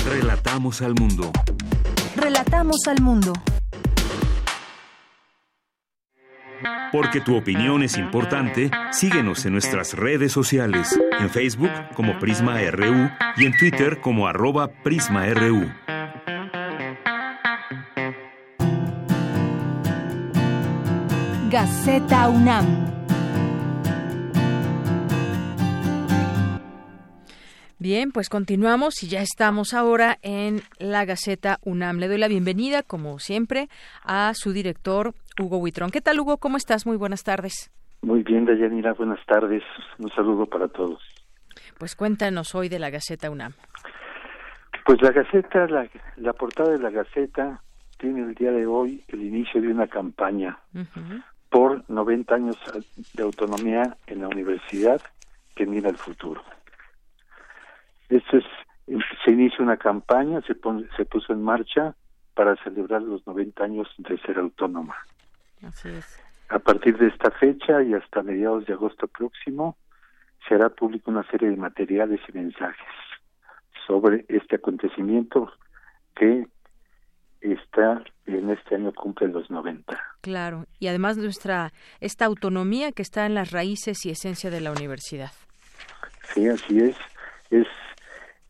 Relatamos al mundo.
Relatamos al mundo.
Porque tu opinión es importante, síguenos en nuestras redes sociales, en Facebook como Prisma RU y en Twitter como arroba PrismaRU.
Gaceta UNAM.
Bien, pues continuamos y ya estamos ahora en la Gaceta UNAM. Le doy la bienvenida, como siempre, a su director, Hugo Huitrón. ¿Qué tal, Hugo? ¿Cómo estás? Muy buenas tardes.
Muy bien, Dayanira. Buenas tardes. Un saludo para todos.
Pues cuéntanos hoy de la Gaceta UNAM.
Pues la Gaceta, la, la portada de la Gaceta tiene el día de hoy el inicio de una campaña por 90 años de autonomía en la universidad que mira el futuro. Esto es, se inicia una campaña, se, se puso en marcha para celebrar los 90 años de ser autónoma.
Así es.
A partir de esta fecha y hasta mediados de agosto próximo, se hará público una serie de materiales y mensajes sobre este acontecimiento que está en este año cumple los 90.
Claro, y además nuestra esta autonomía que está en las raíces y esencia de la universidad.
Sí, así es. Es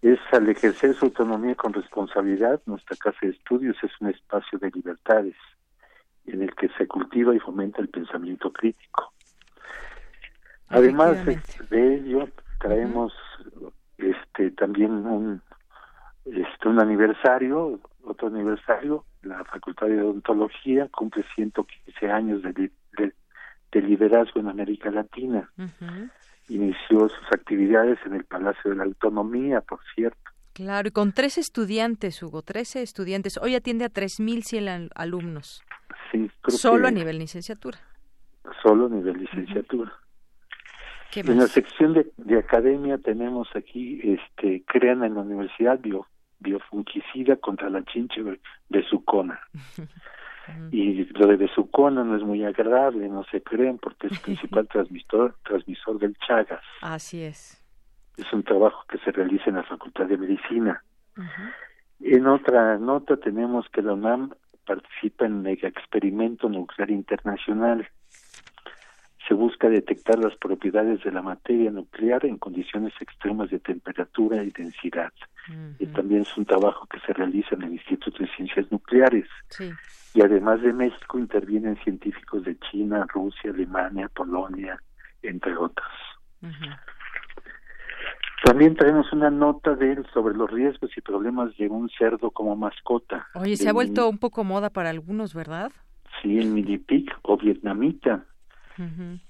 es al ejercer su autonomía con responsabilidad, nuestra casa de estudios es un espacio de libertades en el que se cultiva y fomenta el pensamiento crítico. Además de ello, traemos este también un este un aniversario otro aniversario, la Facultad de Odontología cumple 115 años de, de, liderazgo en América Latina. Inició sus actividades en el Palacio de la Autonomía, por cierto.
Claro, y con tres estudiantes, Hugo, 13 estudiantes. Hoy atiende a 3.100 alumnos.
Sí, creo
Solo a nivel licenciatura.
Solo a nivel licenciatura. en la sección de, de, academia tenemos aquí, este, crean en la Universidad Bio, biofungicida contra la chinche de sucona. <laughs> y lo de besucona no es muy agradable, no se creen, porque es el <laughs> principal transmisor, transmisor del Chagas.
Así es.
Es un trabajo que se realiza en la Facultad de Medicina. En otra nota tenemos que la UNAM participa en el experimento nuclear internacional se busca detectar las propiedades de la materia nuclear en condiciones extremas de temperatura y densidad. Y también es un trabajo que se realiza en el Instituto de Ciencias Nucleares. Y además de México intervienen científicos de China, Rusia, Alemania, Polonia, entre otros. También tenemos una nota de él sobre los riesgos y problemas de un cerdo como mascota.
Oye, se ha vuelto un poco moda para algunos, ¿verdad?
Sí, el mini pig o vietnamita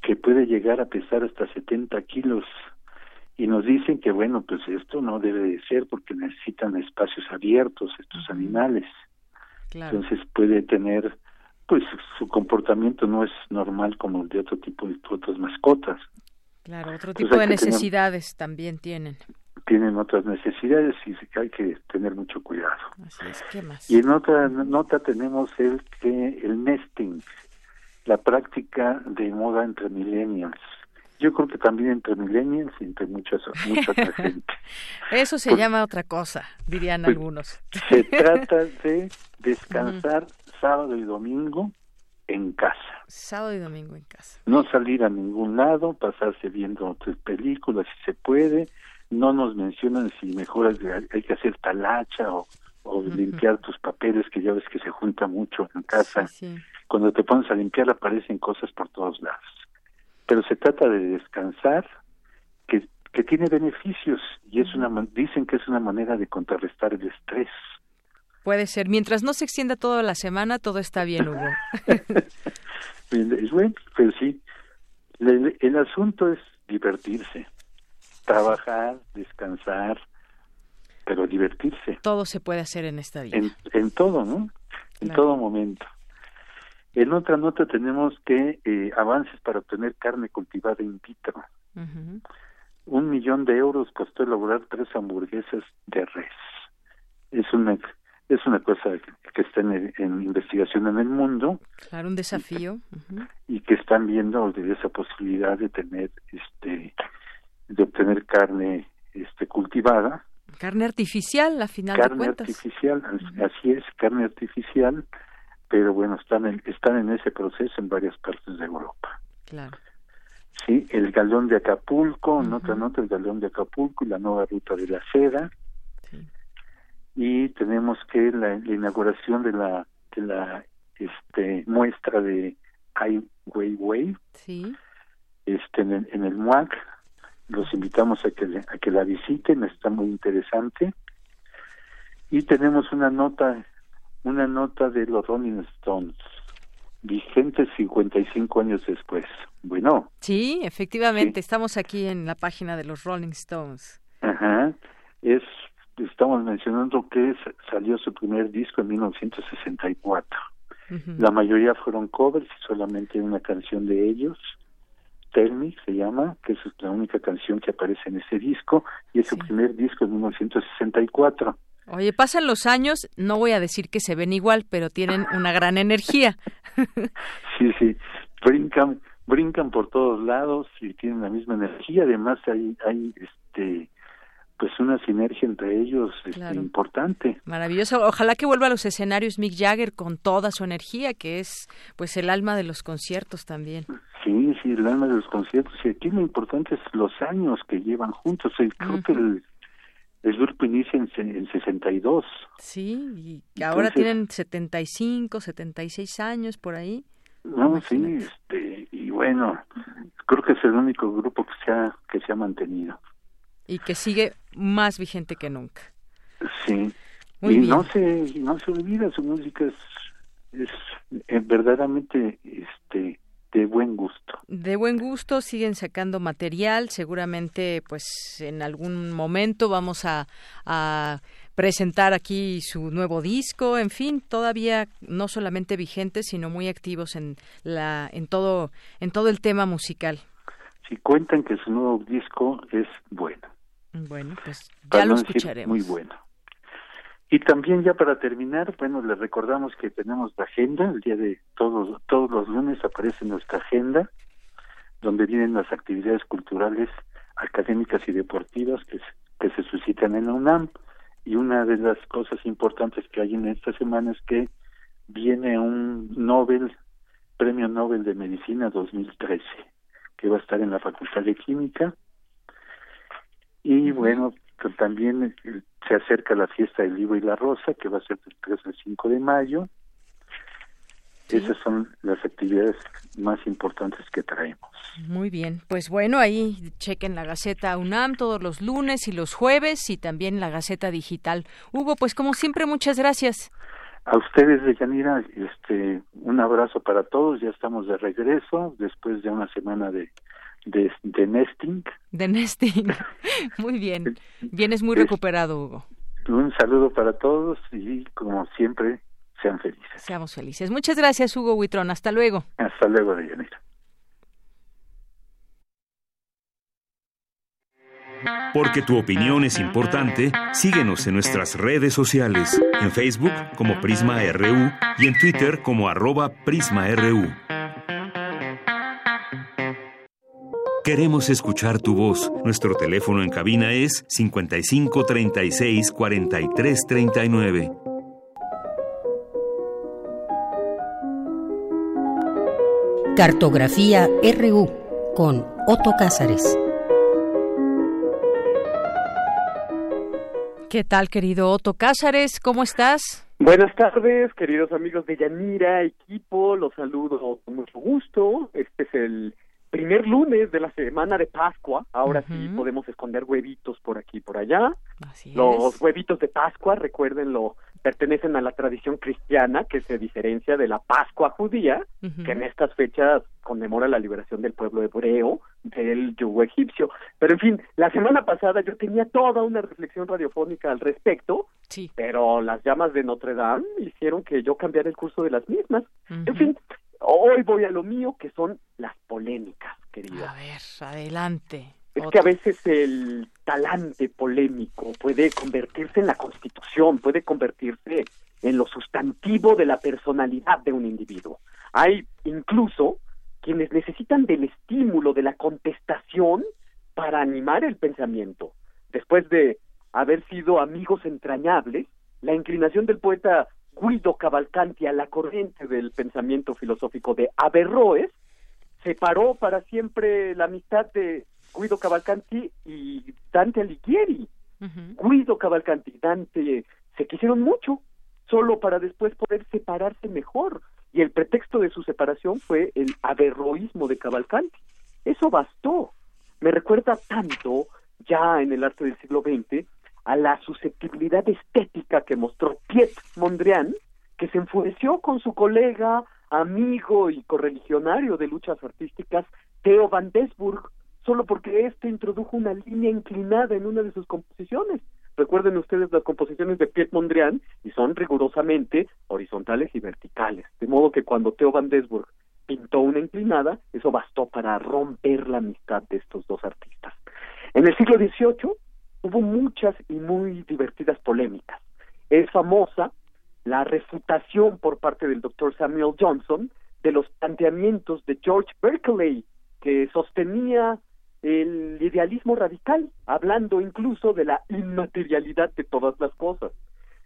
que puede llegar a pesar hasta 70 kilos. Y nos dicen que, bueno, pues esto no debe de ser porque necesitan espacios abiertos estos animales. Entonces puede tener, pues su comportamiento no es normal como el de otro tipo de otras mascotas.
Claro, otro tipo de necesidades también tienen.
Tienen otras necesidades y hay que tener mucho cuidado.
Así es, ¿qué más?
Y en otra nota tenemos el que el nesting, la práctica de moda entre millennials. Yo creo que también entre millennials y entre muchas, mucha otra <laughs> gente.
Eso se llama otra cosa, dirían
pues,
algunos.
Se <laughs> trata de descansar sábado y domingo en casa.
Sábado y domingo en casa.
No salir a ningún lado, pasarse viendo otras películas si se puede. No nos mencionan si mejor hay que hacer talacha o, o limpiar tus papeles, que ya ves que se junta mucho en casa.
Sí, sí
cuando te pones a limpiar aparecen cosas por todos lados. Pero se trata de descansar, que, que tiene beneficios y es una dicen que es una manera de contrarrestar el estrés.
Puede ser, mientras no se extienda toda la semana, todo está bien, Hugo. <laughs>
es bueno, pero sí, el asunto es divertirse, trabajar, descansar, pero divertirse.
Todo se puede hacer en esta vida.
En, todo, ¿no? En todo momento. En otra nota tenemos que eh, avances para obtener carne cultivada in vitro. Un millón de euros costó elaborar tres hamburguesas de res. Es una es una cosa que está en, investigación en el mundo.
Claro, un desafío.
Y que, están viendo esa posibilidad de tener, este, de obtener carne, este, cultivada
Carne artificial, a final de cuentas.
Carne artificial, así es, carne artificial, pero bueno, están en, están en ese proceso en varias partes de Europa.
Claro.
Sí, el galón de Acapulco, nota, nota, el galón de Acapulco y la nueva ruta de la seda. Y tenemos que la, inauguración de la, de la este, muestra de Ai Weiwei
sí.
este, en, el, en el MUAC, los invitamos a que, a que la visiten, está muy interesante. Y tenemos una nota, una nota de los Rolling Stones, vigente 55 años después. Bueno.
Sí, efectivamente, estamos aquí en la página de los Rolling Stones.
Ajá, es, estamos mencionando que salió su primer disco en 1964. La mayoría fueron covers y solamente una canción de ellos. Tell se llama, que es la única canción que aparece en ese disco, y es su primer disco en 1964.
Oye, pasan los años, no voy a decir que se ven igual, pero tienen una gran energía. <laughs>
sí, sí, brincan, brincan por todos lados y tienen la misma energía. Además, hay, hay este, pues una sinergia entre ellos este, importante.
Maravilloso. Ojalá que vuelva a los escenarios Mick Jagger con toda su energía, que es pues el alma de los conciertos también.
Sí, sí, el alma de los conciertos. Y aquí lo importante es los años que llevan juntos. Creo que el, el grupo inicia en, en 62.
Sí, y ahora tienen 75, 76 años por ahí.
No, sí, este, y bueno, creo que es el único grupo que se ha, que se ha mantenido
y que sigue más vigente que nunca.
Sí. y no se no se olvida su música es, es, verdaderamente este de buen gusto.
De buen gusto, siguen sacando material, seguramente pues en algún momento vamos a, a, presentar aquí su nuevo disco, en fin, todavía no solamente vigentes, sino muy activos en la en todo en todo el tema musical.
Si cuentan que su nuevo disco es bueno.
Bueno, pues ya lo escucharemos.
Muy bueno. Y también ya para terminar, bueno, les recordamos que tenemos la agenda, el día de todos, todos los lunes aparece nuestra agenda, donde vienen las actividades culturales, académicas y deportivas que, que se suscitan en la UNAM. Y una de las cosas importantes que hay en esta semana es que viene un Nobel, Premio Nobel de Medicina 2013, que va a estar en la Facultad de Química y bueno, también eh, se acerca la fiesta del libro y la rosa, que va a ser del 3 al 5 de mayo. Esas son las actividades más importantes que traemos.
Muy bien, pues bueno, ahí chequen la Gaceta UNAM todos los lunes y los jueves y también la Gaceta Digital. Hugo, pues como siempre, muchas gracias.
A ustedes, Deyanira, este, un abrazo para todos. Ya estamos de regreso después de una semana de, de, de nesting.
De nesting. <laughs> muy bien. Vienes muy recuperado, Hugo.
Un saludo para todos y, como siempre, sean felices.
Seamos felices. Muchas gracias, Hugo Huitrón. Hasta luego.
Hasta luego, Deyanira.
Porque tu opinión es importante, síguenos en nuestras redes sociales, en Facebook como Prisma RU y en Twitter como arroba PrismaRU. Queremos escuchar tu voz. Nuestro teléfono en cabina es 55 36 43 39.
Cartografía RU con Otto Cázares.
¿Qué tal, querido Otto Cázares? ¿Cómo estás?
Buenas tardes, queridos amigos de Yanira, equipo, los saludo con mucho gusto. Este es el primer lunes de la semana de Pascua. Ahora sí podemos esconder huevitos por aquí y por allá. Los huevitos de Pascua, recuérdenlo, pertenecen a la tradición cristiana que se diferencia de la Pascua judía, que en estas fechas conmemora la liberación del pueblo hebreo del yugo egipcio. Pero en fin, la semana pasada yo tenía toda una reflexión radiofónica al respecto,
sí.
pero las llamas de Notre Dame hicieron que yo cambiara el curso de las mismas. En fin, hoy voy a lo mío, que son las polémicas, querida.
A ver, adelante.
Es que a veces el talante polémico puede convertirse en la constitución, puede convertirse en lo sustantivo de la personalidad de un individuo. Hay incluso quienes necesitan del estímulo, de la contestación para animar el pensamiento. Después de haber sido amigos entrañables, la inclinación del poeta Guido Cavalcanti a la corriente del pensamiento filosófico de Averroes separó para siempre la amistad de Guido Cavalcanti y Dante Alighieri. Guido Cavalcanti y Dante se quisieron mucho, solo para después poder separarse mejor. Y el pretexto de su separación fue el averroísmo de Cavalcanti. Eso bastó. Me recuerda tanto, ya en el arte del siglo XX, a la susceptibilidad estética que mostró Piet Mondrian, que se enfureció con su colega, amigo y correligionario de luchas artísticas, Theo van Desburg, solo porque éste introdujo una línea inclinada en una de sus composiciones. Recuerden ustedes las composiciones de Piet Mondrian y son rigurosamente horizontales y verticales, de modo que cuando Theo van Desburg pintó una inclinada, eso bastó para romper la amistad de estos dos artistas. En el siglo XVIII hubo muchas y muy divertidas polémicas. Es famosa la refutación por parte del doctor Samuel Johnson de los planteamientos de George Berkeley, que sostenía el idealismo radical, hablando incluso de la inmaterialidad de todas las cosas.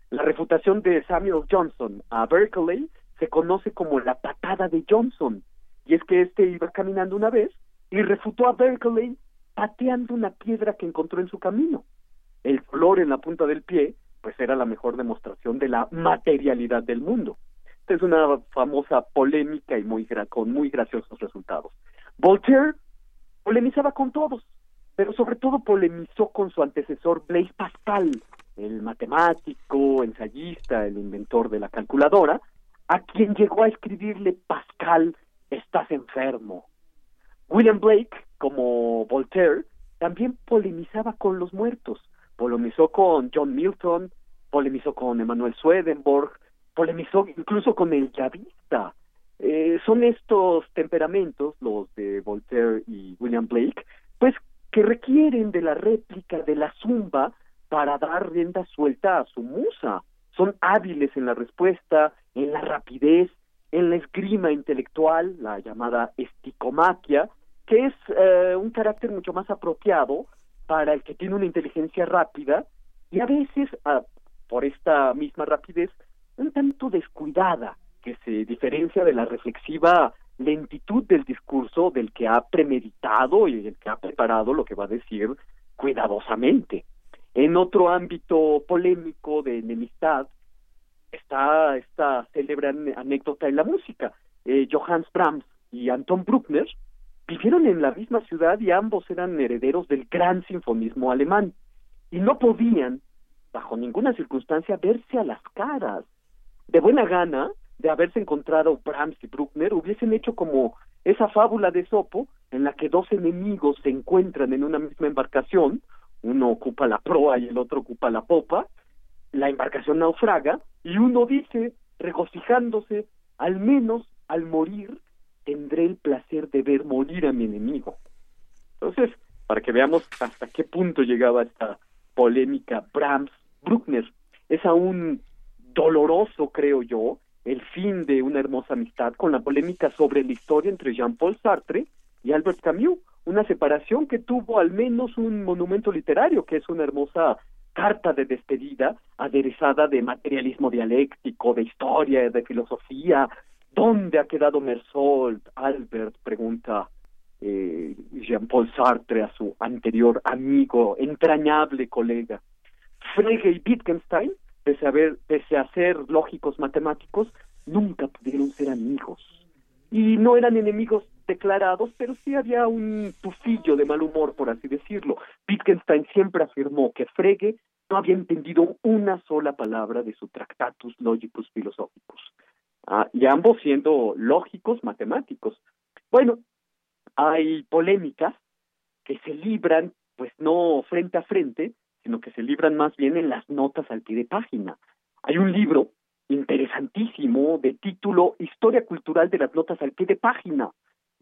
La refutación de Samuel Johnson a Berkeley se conoce como la patada de Johnson, y es que éste iba caminando una vez y refutó a Berkeley pateando una piedra que encontró en su camino. El color en la punta del pie, pues era la mejor demostración de la materialidad del mundo. Esta es una famosa polémica y muy con muy graciosos resultados. Voltaire polemizaba con todos, pero sobre todo polemizó con su antecesor Blaise Pascal, el matemático, ensayista, el inventor de la calculadora, a quien llegó a escribirle Pascal, estás enfermo. William Blake, como Voltaire, también polemizaba con los muertos, polemizó con John Milton, polemizó con Emanuel Swedenborg, polemizó incluso con el chavista, eh, son estos temperamentos, los de Voltaire y William Blake, pues que requieren de la réplica de la zumba para dar rienda suelta a su musa. Son hábiles en la respuesta, en la rapidez, en la esgrima intelectual, la llamada esticomaquia, que es eh, un carácter mucho más apropiado para el que tiene una inteligencia rápida y a veces, por esta misma rapidez, un tanto descuidada que se diferencia de la reflexiva lentitud del discurso del que ha premeditado y el que ha preparado lo que va a decir cuidadosamente. En otro ámbito polémico de enemistad está esta célebre anécdota en la música. Eh, Johannes Brahms y Anton Bruckner vivieron en la misma ciudad y ambos eran herederos del gran sinfonismo alemán y no podían, bajo ninguna circunstancia, verse a las caras. De buena gana, de haberse encontrado Brahms y Bruckner, hubiesen hecho como esa fábula de Sopo, en la que dos enemigos se encuentran en una misma embarcación, uno ocupa la proa y el otro ocupa la popa, la embarcación naufraga, y uno dice, regocijándose, al menos al morir tendré el placer de ver morir a mi enemigo. Entonces, para que veamos hasta qué punto llegaba esta polémica Brahms-Bruckner, es aún doloroso, creo yo, el fin de una hermosa amistad con la polémica sobre la historia entre Jean-Paul Sartre y Albert Camus, una separación que tuvo al menos un monumento literario, que es una hermosa carta de despedida aderezada de materialismo dialéctico, de historia, de filosofía. ¿Dónde ha quedado Mersault? Albert pregunta eh, Jean-Paul Sartre a su anterior amigo, entrañable colega. Frege y Wittgenstein pese a, pese a ser lógicos matemáticos, nunca pudieron ser amigos. Y no eran enemigos declarados, pero sí había un tufillo de mal humor, por así decirlo. Wittgenstein siempre afirmó que Frege no había entendido una sola palabra de su Tractatus Logicus Philosophicus. Ah, y ambos siendo lógicos matemáticos. Bueno, hay polémicas que se libran, pues no frente a frente, sino que se libran más bien en las notas al pie de página. Hay un libro interesantísimo de título Historia Cultural de las Notas al pie de página,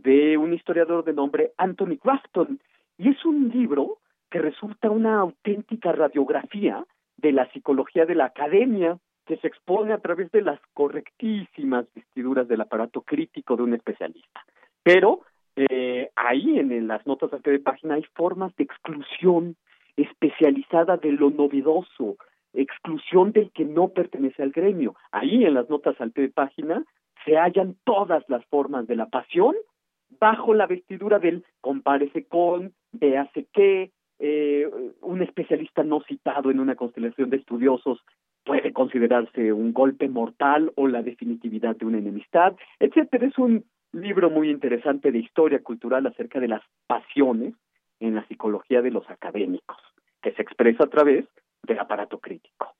de un historiador de nombre Anthony Grafton, y es un libro que resulta una auténtica radiografía de la psicología de la academia, que se expone a través de las correctísimas vestiduras del aparato crítico de un especialista. Pero eh, ahí en, las notas de página hay formas de exclusión especializada de lo novedoso, exclusión del que no pertenece al gremio. Ahí en las notas al pie de página se hallan todas las formas de la pasión bajo la vestidura del compárese con, véase qué, eh, un especialista no citado en una constelación de estudiosos puede considerarse un golpe mortal o la definitividad de una enemistad, etcétera. Es un libro muy interesante de historia cultural acerca de las pasiones en la psicología de los académicos, que se expresa a través del aparato crítico.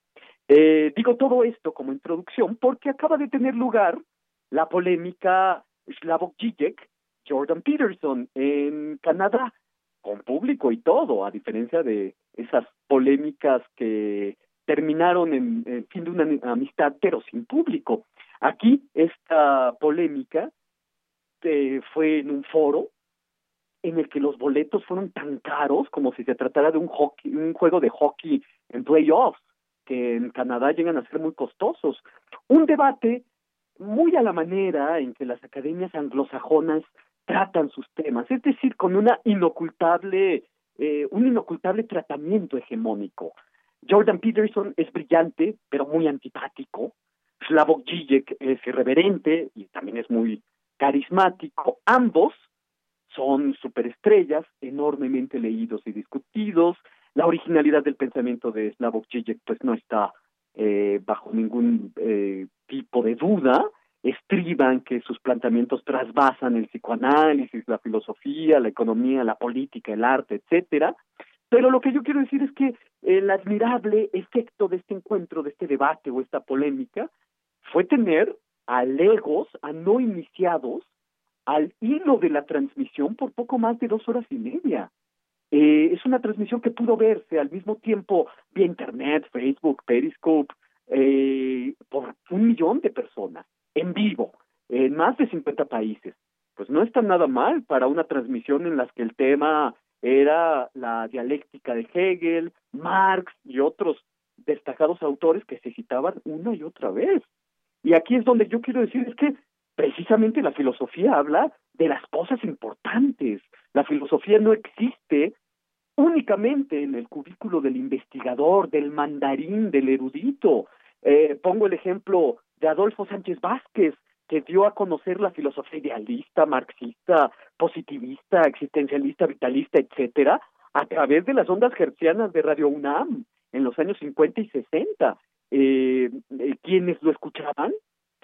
Eh, digo todo esto como introducción porque acaba de tener lugar la polémica Slavoj Žižek, Jordan Peterson en Canadá, con público y todo, a diferencia de esas polémicas que terminaron en, fin de una amistad, pero sin público. Aquí esta polémica eh, fue en un foro en el que los boletos fueron tan caros como si se tratara de un hockey, un juego de hockey en playoffs, que en Canadá llegan a ser muy costosos. Un debate muy a la manera en que las academias anglosajonas tratan sus temas, es decir, con una inocultable, eh, un inocultable tratamiento hegemónico. Jordan Peterson es brillante, pero muy antipático. Slavoj Žižek es irreverente y también es muy carismático. Ambos son superestrellas, enormemente leídos y discutidos. La originalidad del pensamiento de Slavoj Žižek pues no está eh, bajo ningún eh, tipo de duda. Estriban que sus planteamientos trasvasan el psicoanálisis, la filosofía, la economía, la política, el arte, etcétera. Pero lo que yo quiero decir es que el admirable efecto de este encuentro, de este debate o esta polémica, fue tener a legos, a no iniciados, al hilo de la transmisión por poco más de dos horas y media. Eh, es una transmisión que pudo verse al mismo tiempo vía Internet, Facebook, Periscope, eh, por un millón de personas, en vivo, en más de 50 países. Pues no está nada mal para una transmisión en la que el tema era la dialéctica de Hegel, Marx y otros destacados autores que se citaban una y otra vez. Y aquí es donde yo quiero decir, es que precisamente la filosofía habla de las cosas importantes. La filosofía no existe únicamente en el cubículo del investigador, del mandarín, del erudito. Eh, pongo el ejemplo de Adolfo Sánchez Vázquez, que dio a conocer la filosofía idealista, marxista, positivista, existencialista, vitalista, etcétera, a través de las ondas hertzianas de Radio UNAM en los años 50 y 60 eh, eh, quienes lo escuchaban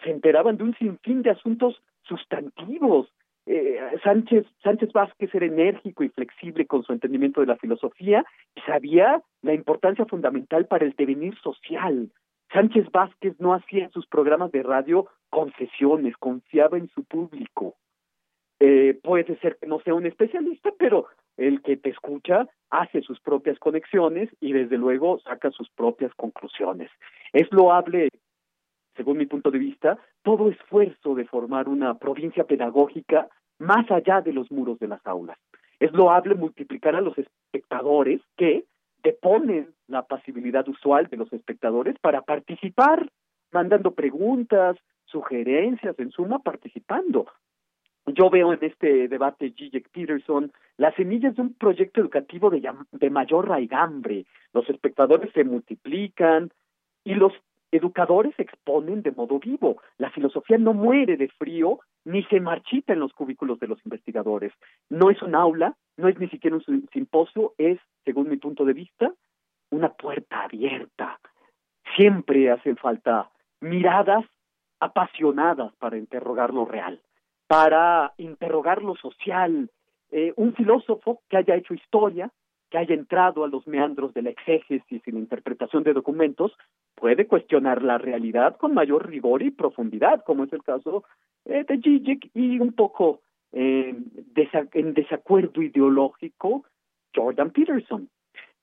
se enteraban de un sinfín de asuntos sustantivos. Eh, Sánchez, Sánchez Vázquez era enérgico y flexible con su entendimiento de la filosofía y sabía la importancia fundamental para el devenir social. Sánchez Vázquez no hacía en sus programas de radio concesiones, confiaba en su público. Eh, puede ser que no sea un especialista, pero el que te escucha hace sus propias conexiones y desde luego saca sus propias conclusiones. Es loable, según mi punto de vista, todo esfuerzo de formar una provincia pedagógica más allá de los muros de las aulas. Es loable multiplicar a los espectadores que deponen la pasibilidad usual de los espectadores para participar, mandando preguntas, sugerencias, en suma, participando yo veo en este debate Zizek Peterson las semillas de un proyecto educativo de mayor raigambre. Los espectadores se multiplican y los educadores exponen de modo vivo. La filosofía no muere de frío ni se marchita en los cubículos de los investigadores. No es un aula, no es ni siquiera un simposio, es, según mi punto de vista, una puerta abierta. Siempre hacen falta miradas apasionadas para interrogar lo real para interrogar lo social. Eh, un filósofo que haya hecho historia, que haya entrado a los meandros de la exégesis y la interpretación de documentos, puede cuestionar la realidad con mayor rigor y profundidad, como es el caso eh, de Zizek y un poco en desacuerdo ideológico Jordan Peterson.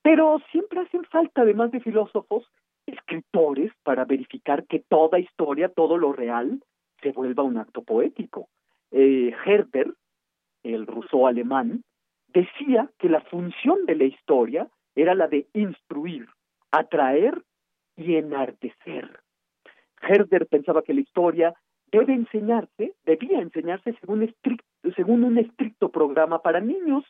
Pero siempre hacen falta, además de filósofos, escritores para verificar que toda historia, todo lo real, se vuelva un acto poético. Eh, Herder, el ruso alemán, decía que la función de la historia era la de instruir, atraer y enardecer. Herder pensaba que la historia debe enseñarse, debía enseñarse según, estricto, según un estricto programa para niños,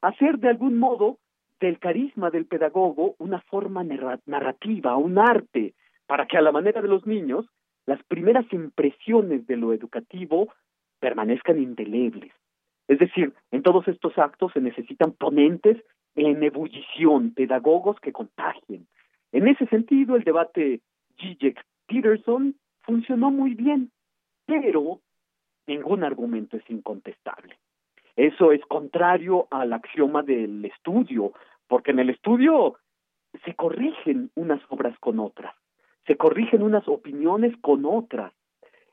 hacer de algún modo del carisma del pedagogo una forma narrativa, un arte, para que a la manera de los niños las primeras impresiones de lo educativo permanezcan indelebles. Es decir, en todos estos actos se necesitan ponentes en ebullición, pedagogos que contagien. En ese sentido, el debate Zizek-Peterson funcionó muy bien, pero ningún argumento es incontestable. Eso es contrario al axioma del estudio, porque en el estudio se corrigen unas obras con otras, se corrigen unas opiniones con otras.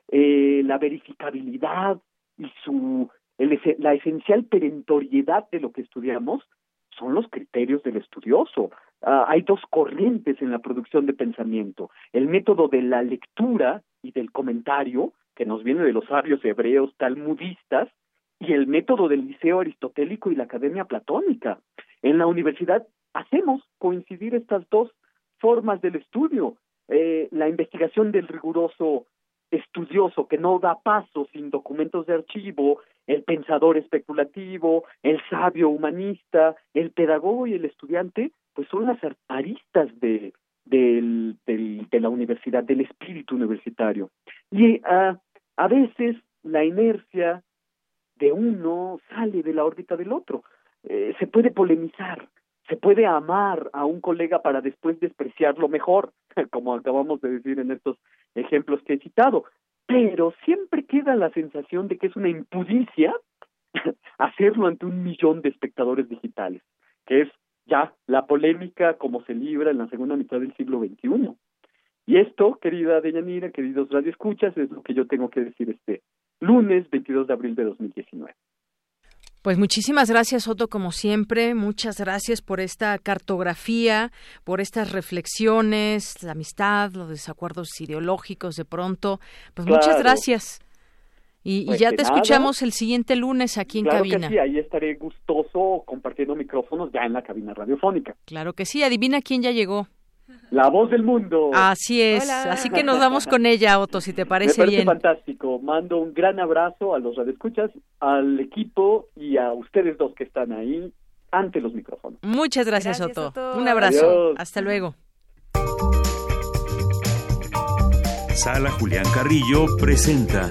Eh, la verificabilidad y su la esencial perentoriedad de lo que estudiamos son los criterios del estudioso. Ah, hay dos corrientes en la producción de pensamiento. El método de la lectura y del comentario, que nos viene de los sabios hebreos talmudistas, y el método del liceo aristotélico y la academia platónica. En la universidad hacemos coincidir estas dos formas del estudio. Eh, la investigación del riguroso estudioso que no da paso sin documentos de archivo, el pensador especulativo, el sabio humanista, el pedagogo y el estudiante, pues son las aristas de, de la universidad, del espíritu universitario. Y uh, a veces la inercia de uno sale de la órbita del otro. Eh, se puede polemizar, se puede amar a un colega para después despreciarlo mejor, <laughs> como acabamos de decir en estos ejemplos que he citado, pero siempre queda la sensación de que es una impudicia <laughs> hacerlo ante un millón de espectadores digitales, que es ya la polémica como se libra en la segunda mitad del siglo XXI. Y esto, querida Deyanira, queridos radioescuchas, es lo que yo tengo que decir este lunes 22 de abril de 2019.
Pues muchísimas gracias, Otto, como siempre. Muchas gracias por esta cartografía, por estas reflexiones, la amistad, los desacuerdos ideológicos de pronto. Pues muchas gracias. Y,
pues
ya te escuchamos el siguiente lunes aquí en
claro
cabina.
Que sí, ahí estaré gustoso compartiendo micrófonos ya en la cabina radiofónica.
Claro que sí. Adivina quién ya llegó.
La voz del mundo.
Así es. Así que nos vamos con ella, Otto, si te parece,
Me parece
bien.
fantástico. Mando un gran abrazo a los radioescuchas, al equipo y a ustedes dos que están ahí ante los micrófonos.
Muchas gracias, Otto. Un abrazo. Hasta luego.
Sala Julián Carrillo presenta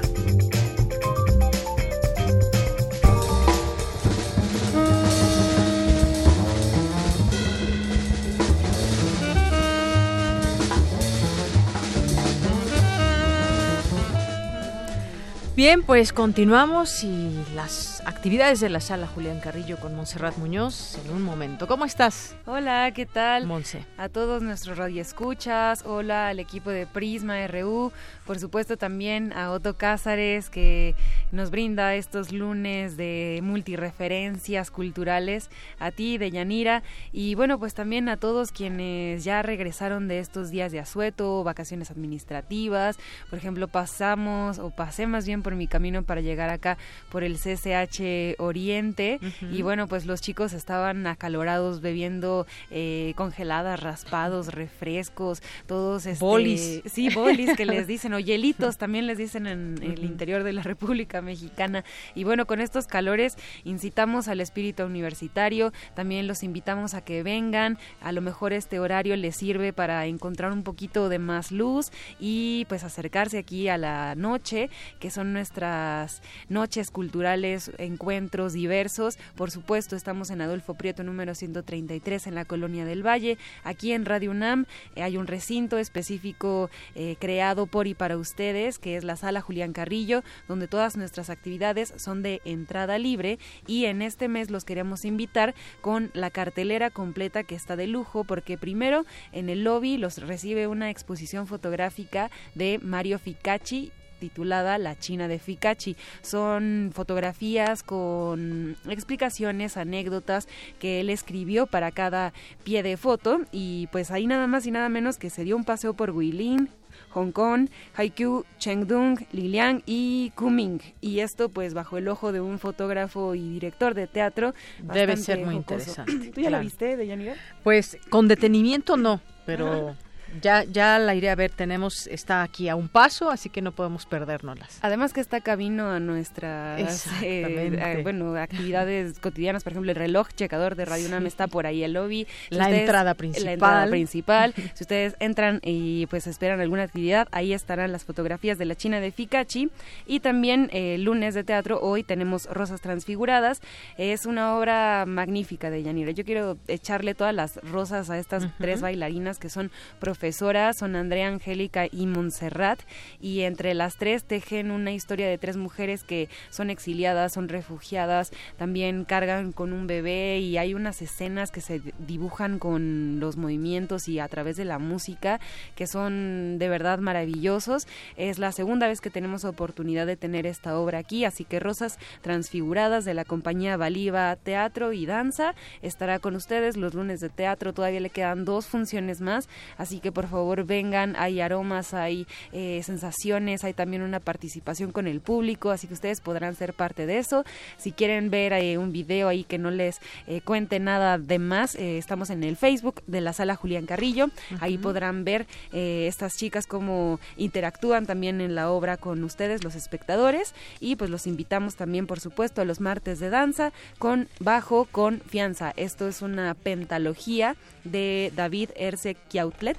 Bien, pues continuamos y las actividades de la sala Julián Carrillo con Montserrat Muñoz en un momento. ¿Cómo estás?
Hola, ¿qué tal?
Monse.
A todos nuestros radioescuchas, hola al equipo de Prisma RU, por supuesto también a Otto Cázares que nos brinda estos lunes de multireferencias culturales, a ti, de Yanira, y bueno, pues también a todos quienes ya regresaron de estos días de asueto, vacaciones administrativas, por ejemplo, pasamos o pasé más bien por mi camino para llegar acá por el CCH Oriente y bueno, pues los chicos estaban acalorados bebiendo eh, congeladas, raspados, refrescos, todos este,
Bolis.
Sí, bolis que les <laughs> dicen, o hielitos también les dicen en el interior de la República Mexicana. Y bueno, con estos calores incitamos al espíritu universitario, también los invitamos a que vengan, a lo mejor este horario les sirve para encontrar un poquito de más luz y pues acercarse aquí a la noche, que son nuestras noches culturales, encuentros diversos. Por supuesto, estamos en Adolfo Prieto número 133 en la Colonia del Valle. Aquí en Radio UNAM eh, hay un recinto específico eh, creado por y para ustedes, que es la Sala Julián Carrillo, donde todas nuestras actividades son de entrada libre y en este mes los queremos invitar con la cartelera completa que está de lujo, porque primero en el lobby los recibe una exposición fotográfica de Mario Ficacci titulada La China de Fikachi. Son fotografías con explicaciones, anécdotas que él escribió para cada pie de foto y pues ahí nada más y nada menos que se dio un paseo por Guilin, Hong Kong, Haikou, Chengdung, Liliang y Kuming. Y esto pues bajo el ojo de un fotógrafo y director de teatro.
Debe ser muy interesante.
¿Tú ya la viste, Deyanira?
Pues con detenimiento no, pero ya, ya la iré a ver, tenemos, está aquí a un paso, así que no podemos perdérnoslas.
Además que está camino a nuestras eh, bueno, actividades <laughs> cotidianas, por ejemplo, el reloj checador de Radio UNAM está por ahí, el lobby.
la entrada principal.
La entrada principal. <laughs> si ustedes entran y pues esperan alguna actividad, ahí estarán las fotografías de la China de Fikachi. Y también eh, lunes de teatro, hoy tenemos Rosas Transfiguradas. Es una obra magnífica de Yanira. Yo quiero echarle todas las rosas a estas tres bailarinas que son profesionales profesoras son Andrea, Angélica y Montserrat y entre las tres tejen una historia de tres mujeres que son exiliadas, son refugiadas, también cargan con un bebé y hay unas escenas que se dibujan con los movimientos y a través de la música que son de verdad maravillosos. Es la segunda vez que tenemos oportunidad de tener esta obra aquí, así que Rosas Transfiguradas de la compañía Baliva Teatro y Danza estará con ustedes los lunes de teatro, todavía le quedan dos funciones más, así que por favor vengan, hay aromas, hay eh, sensaciones, hay también una participación con el público, así que ustedes podrán ser parte de eso. Si quieren ver eh, un video ahí que no les eh, cuente nada de más, estamos en el Facebook de la sala Julián Carrillo, ahí podrán ver estas chicas cómo interactúan también en la obra con ustedes, los espectadores, y pues los invitamos también, por supuesto, a los martes de danza con Bajo Confianza. Esto es una pentalogía de David Erce Kiautlet,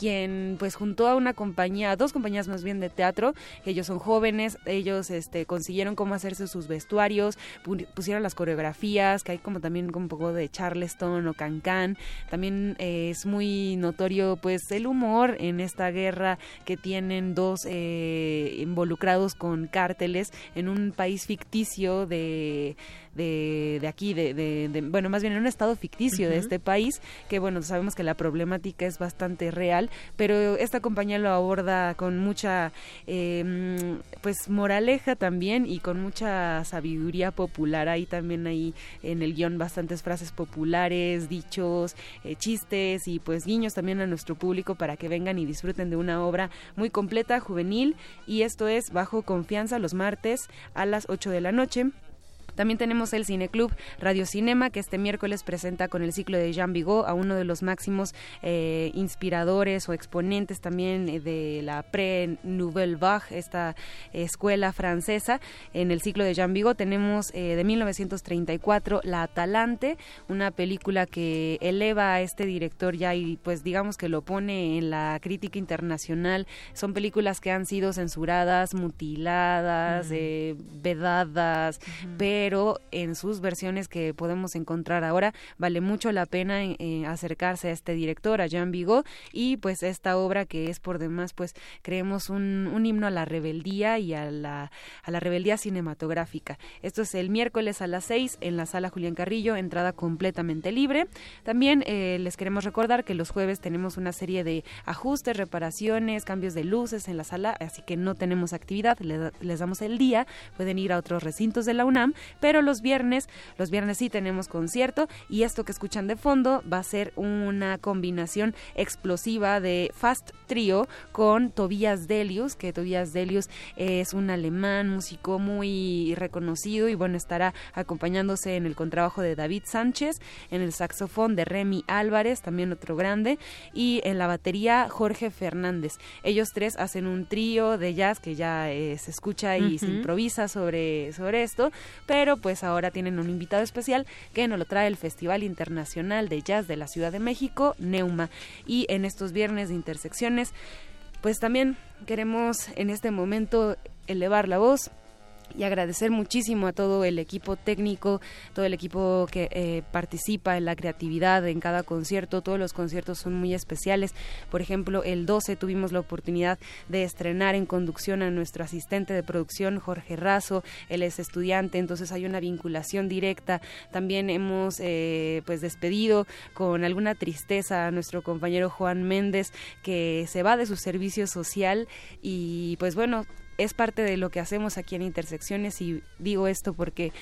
quien pues juntó a una compañía, a dos compañías más bien de teatro, ellos son jóvenes, ellos este consiguieron cómo hacerse sus vestuarios, pusieron las coreografías, que hay como también un poco de Charleston o Cancan, también eh, es muy notorio pues el humor en esta guerra que tienen dos eh, involucrados con cárteles en un país ficticio de de, de aquí, de, de, bueno, más bien en un estado ficticio de este país, que bueno, sabemos que la problemática es bastante real, pero esta compañía lo aborda con mucha, eh, pues, moraleja también y con mucha sabiduría popular. Hay también ahí en el guion bastantes frases populares, dichos, eh, chistes y pues guiños también a nuestro público para que vengan y disfruten de una obra muy completa, juvenil, y esto es Bajo Confianza los martes a las 8 de la noche. También tenemos el Cineclub Radio Cinema, que este miércoles presenta con el ciclo de Jean Vigo a uno de los máximos eh, inspiradores o exponentes también eh, de la pre-Nouvelle Vague, esta escuela francesa. En el ciclo de Jean Vigo tenemos eh, de 1934 La Atalante, una película que eleva a este director ya y pues digamos que lo pone en la crítica internacional. Son películas que han sido censuradas, mutiladas, vedadas, pero pero en sus versiones que podemos encontrar ahora vale mucho la pena eh, acercarse a este director, a Jean Vigo, y pues esta obra que es por demás, pues creemos un, himno a la rebeldía y a la, a la rebeldía cinematográfica. Esto es el miércoles a las seis en la sala Julián Carrillo, entrada completamente libre. También eh, les queremos recordar que los jueves tenemos una serie de ajustes, reparaciones, cambios de luces en la sala, así que no tenemos actividad, les, les damos el día, pueden ir a otros recintos de la UNAM, pero los viernes, los viernes sí tenemos concierto y esto que escuchan de fondo va a ser una combinación explosiva de Fast Trio con Tobias Delius, que Tobias Delius es un alemán, músico muy reconocido y bueno, estará acompañándose en el contrabajo de David Sánchez, en el saxofón de Remy Álvarez, también otro grande, y en la batería Jorge Fernández. Ellos tres hacen un trío de jazz que ya eh, se escucha y se improvisa sobre, sobre esto, pero pues ahora tienen un invitado especial que nos lo trae el Festival Internacional de Jazz de la Ciudad de México, Neuma. Y en estos viernes de intersecciones, pues también queremos en este momento elevar la voz y agradecer muchísimo a todo el equipo técnico, todo el equipo que eh, participa en la creatividad en cada concierto. Todos los conciertos son muy especiales. Por ejemplo, el 12 tuvimos la oportunidad de estrenar en conducción a nuestro asistente de producción, Jorge Razo. Él es estudiante, entonces hay una vinculación directa. También hemos eh, pues despedido con alguna tristeza a nuestro compañero Juan Méndez, que se va de su servicio social y pues bueno, es parte de lo que hacemos aquí en Intersecciones y digo esto porque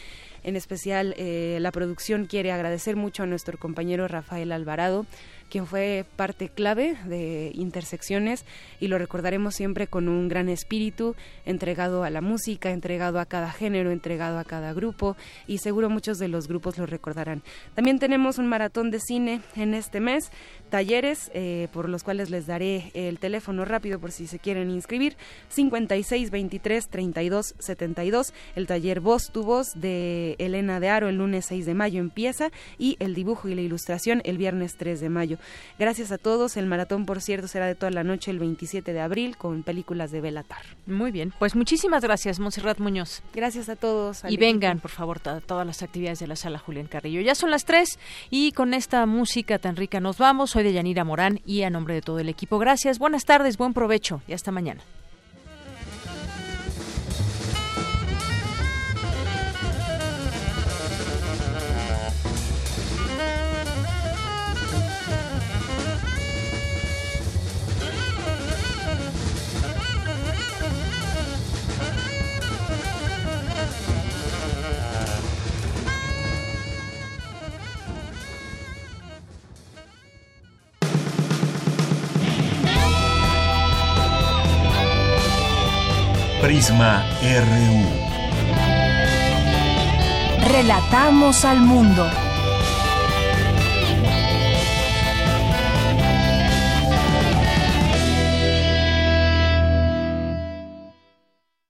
en especial eh, la producción quiere agradecer mucho a nuestro compañero Rafael Alvarado quien fue parte clave de Intersecciones y lo recordaremos siempre con un gran espíritu, entregado a la música, entregado a cada género, entregado a cada grupo y seguro muchos de los grupos lo recordarán. También tenemos un maratón de cine en este mes, talleres eh, por los cuales les daré el teléfono rápido por si se quieren inscribir, 56 23 32 72, el taller Voz tu Voz de Elena de Aro el lunes 6 de mayo empieza y el dibujo y la ilustración el viernes 3 de mayo. Gracias a todos. El maratón, por cierto, será de toda la noche el 27 de abril con películas de Belatar.
Muy bien. Pues muchísimas gracias, Monserrat Muñoz.
Gracias a todos.
Y vengan, por favor, a todas las actividades de la sala Julián Carrillo. Ya son las tres y con esta música tan rica nos vamos. Soy de Yanira Morán y a nombre de todo el equipo, gracias. Buenas tardes, buen provecho y hasta mañana.
Prisma RU.
Relatamos al mundo.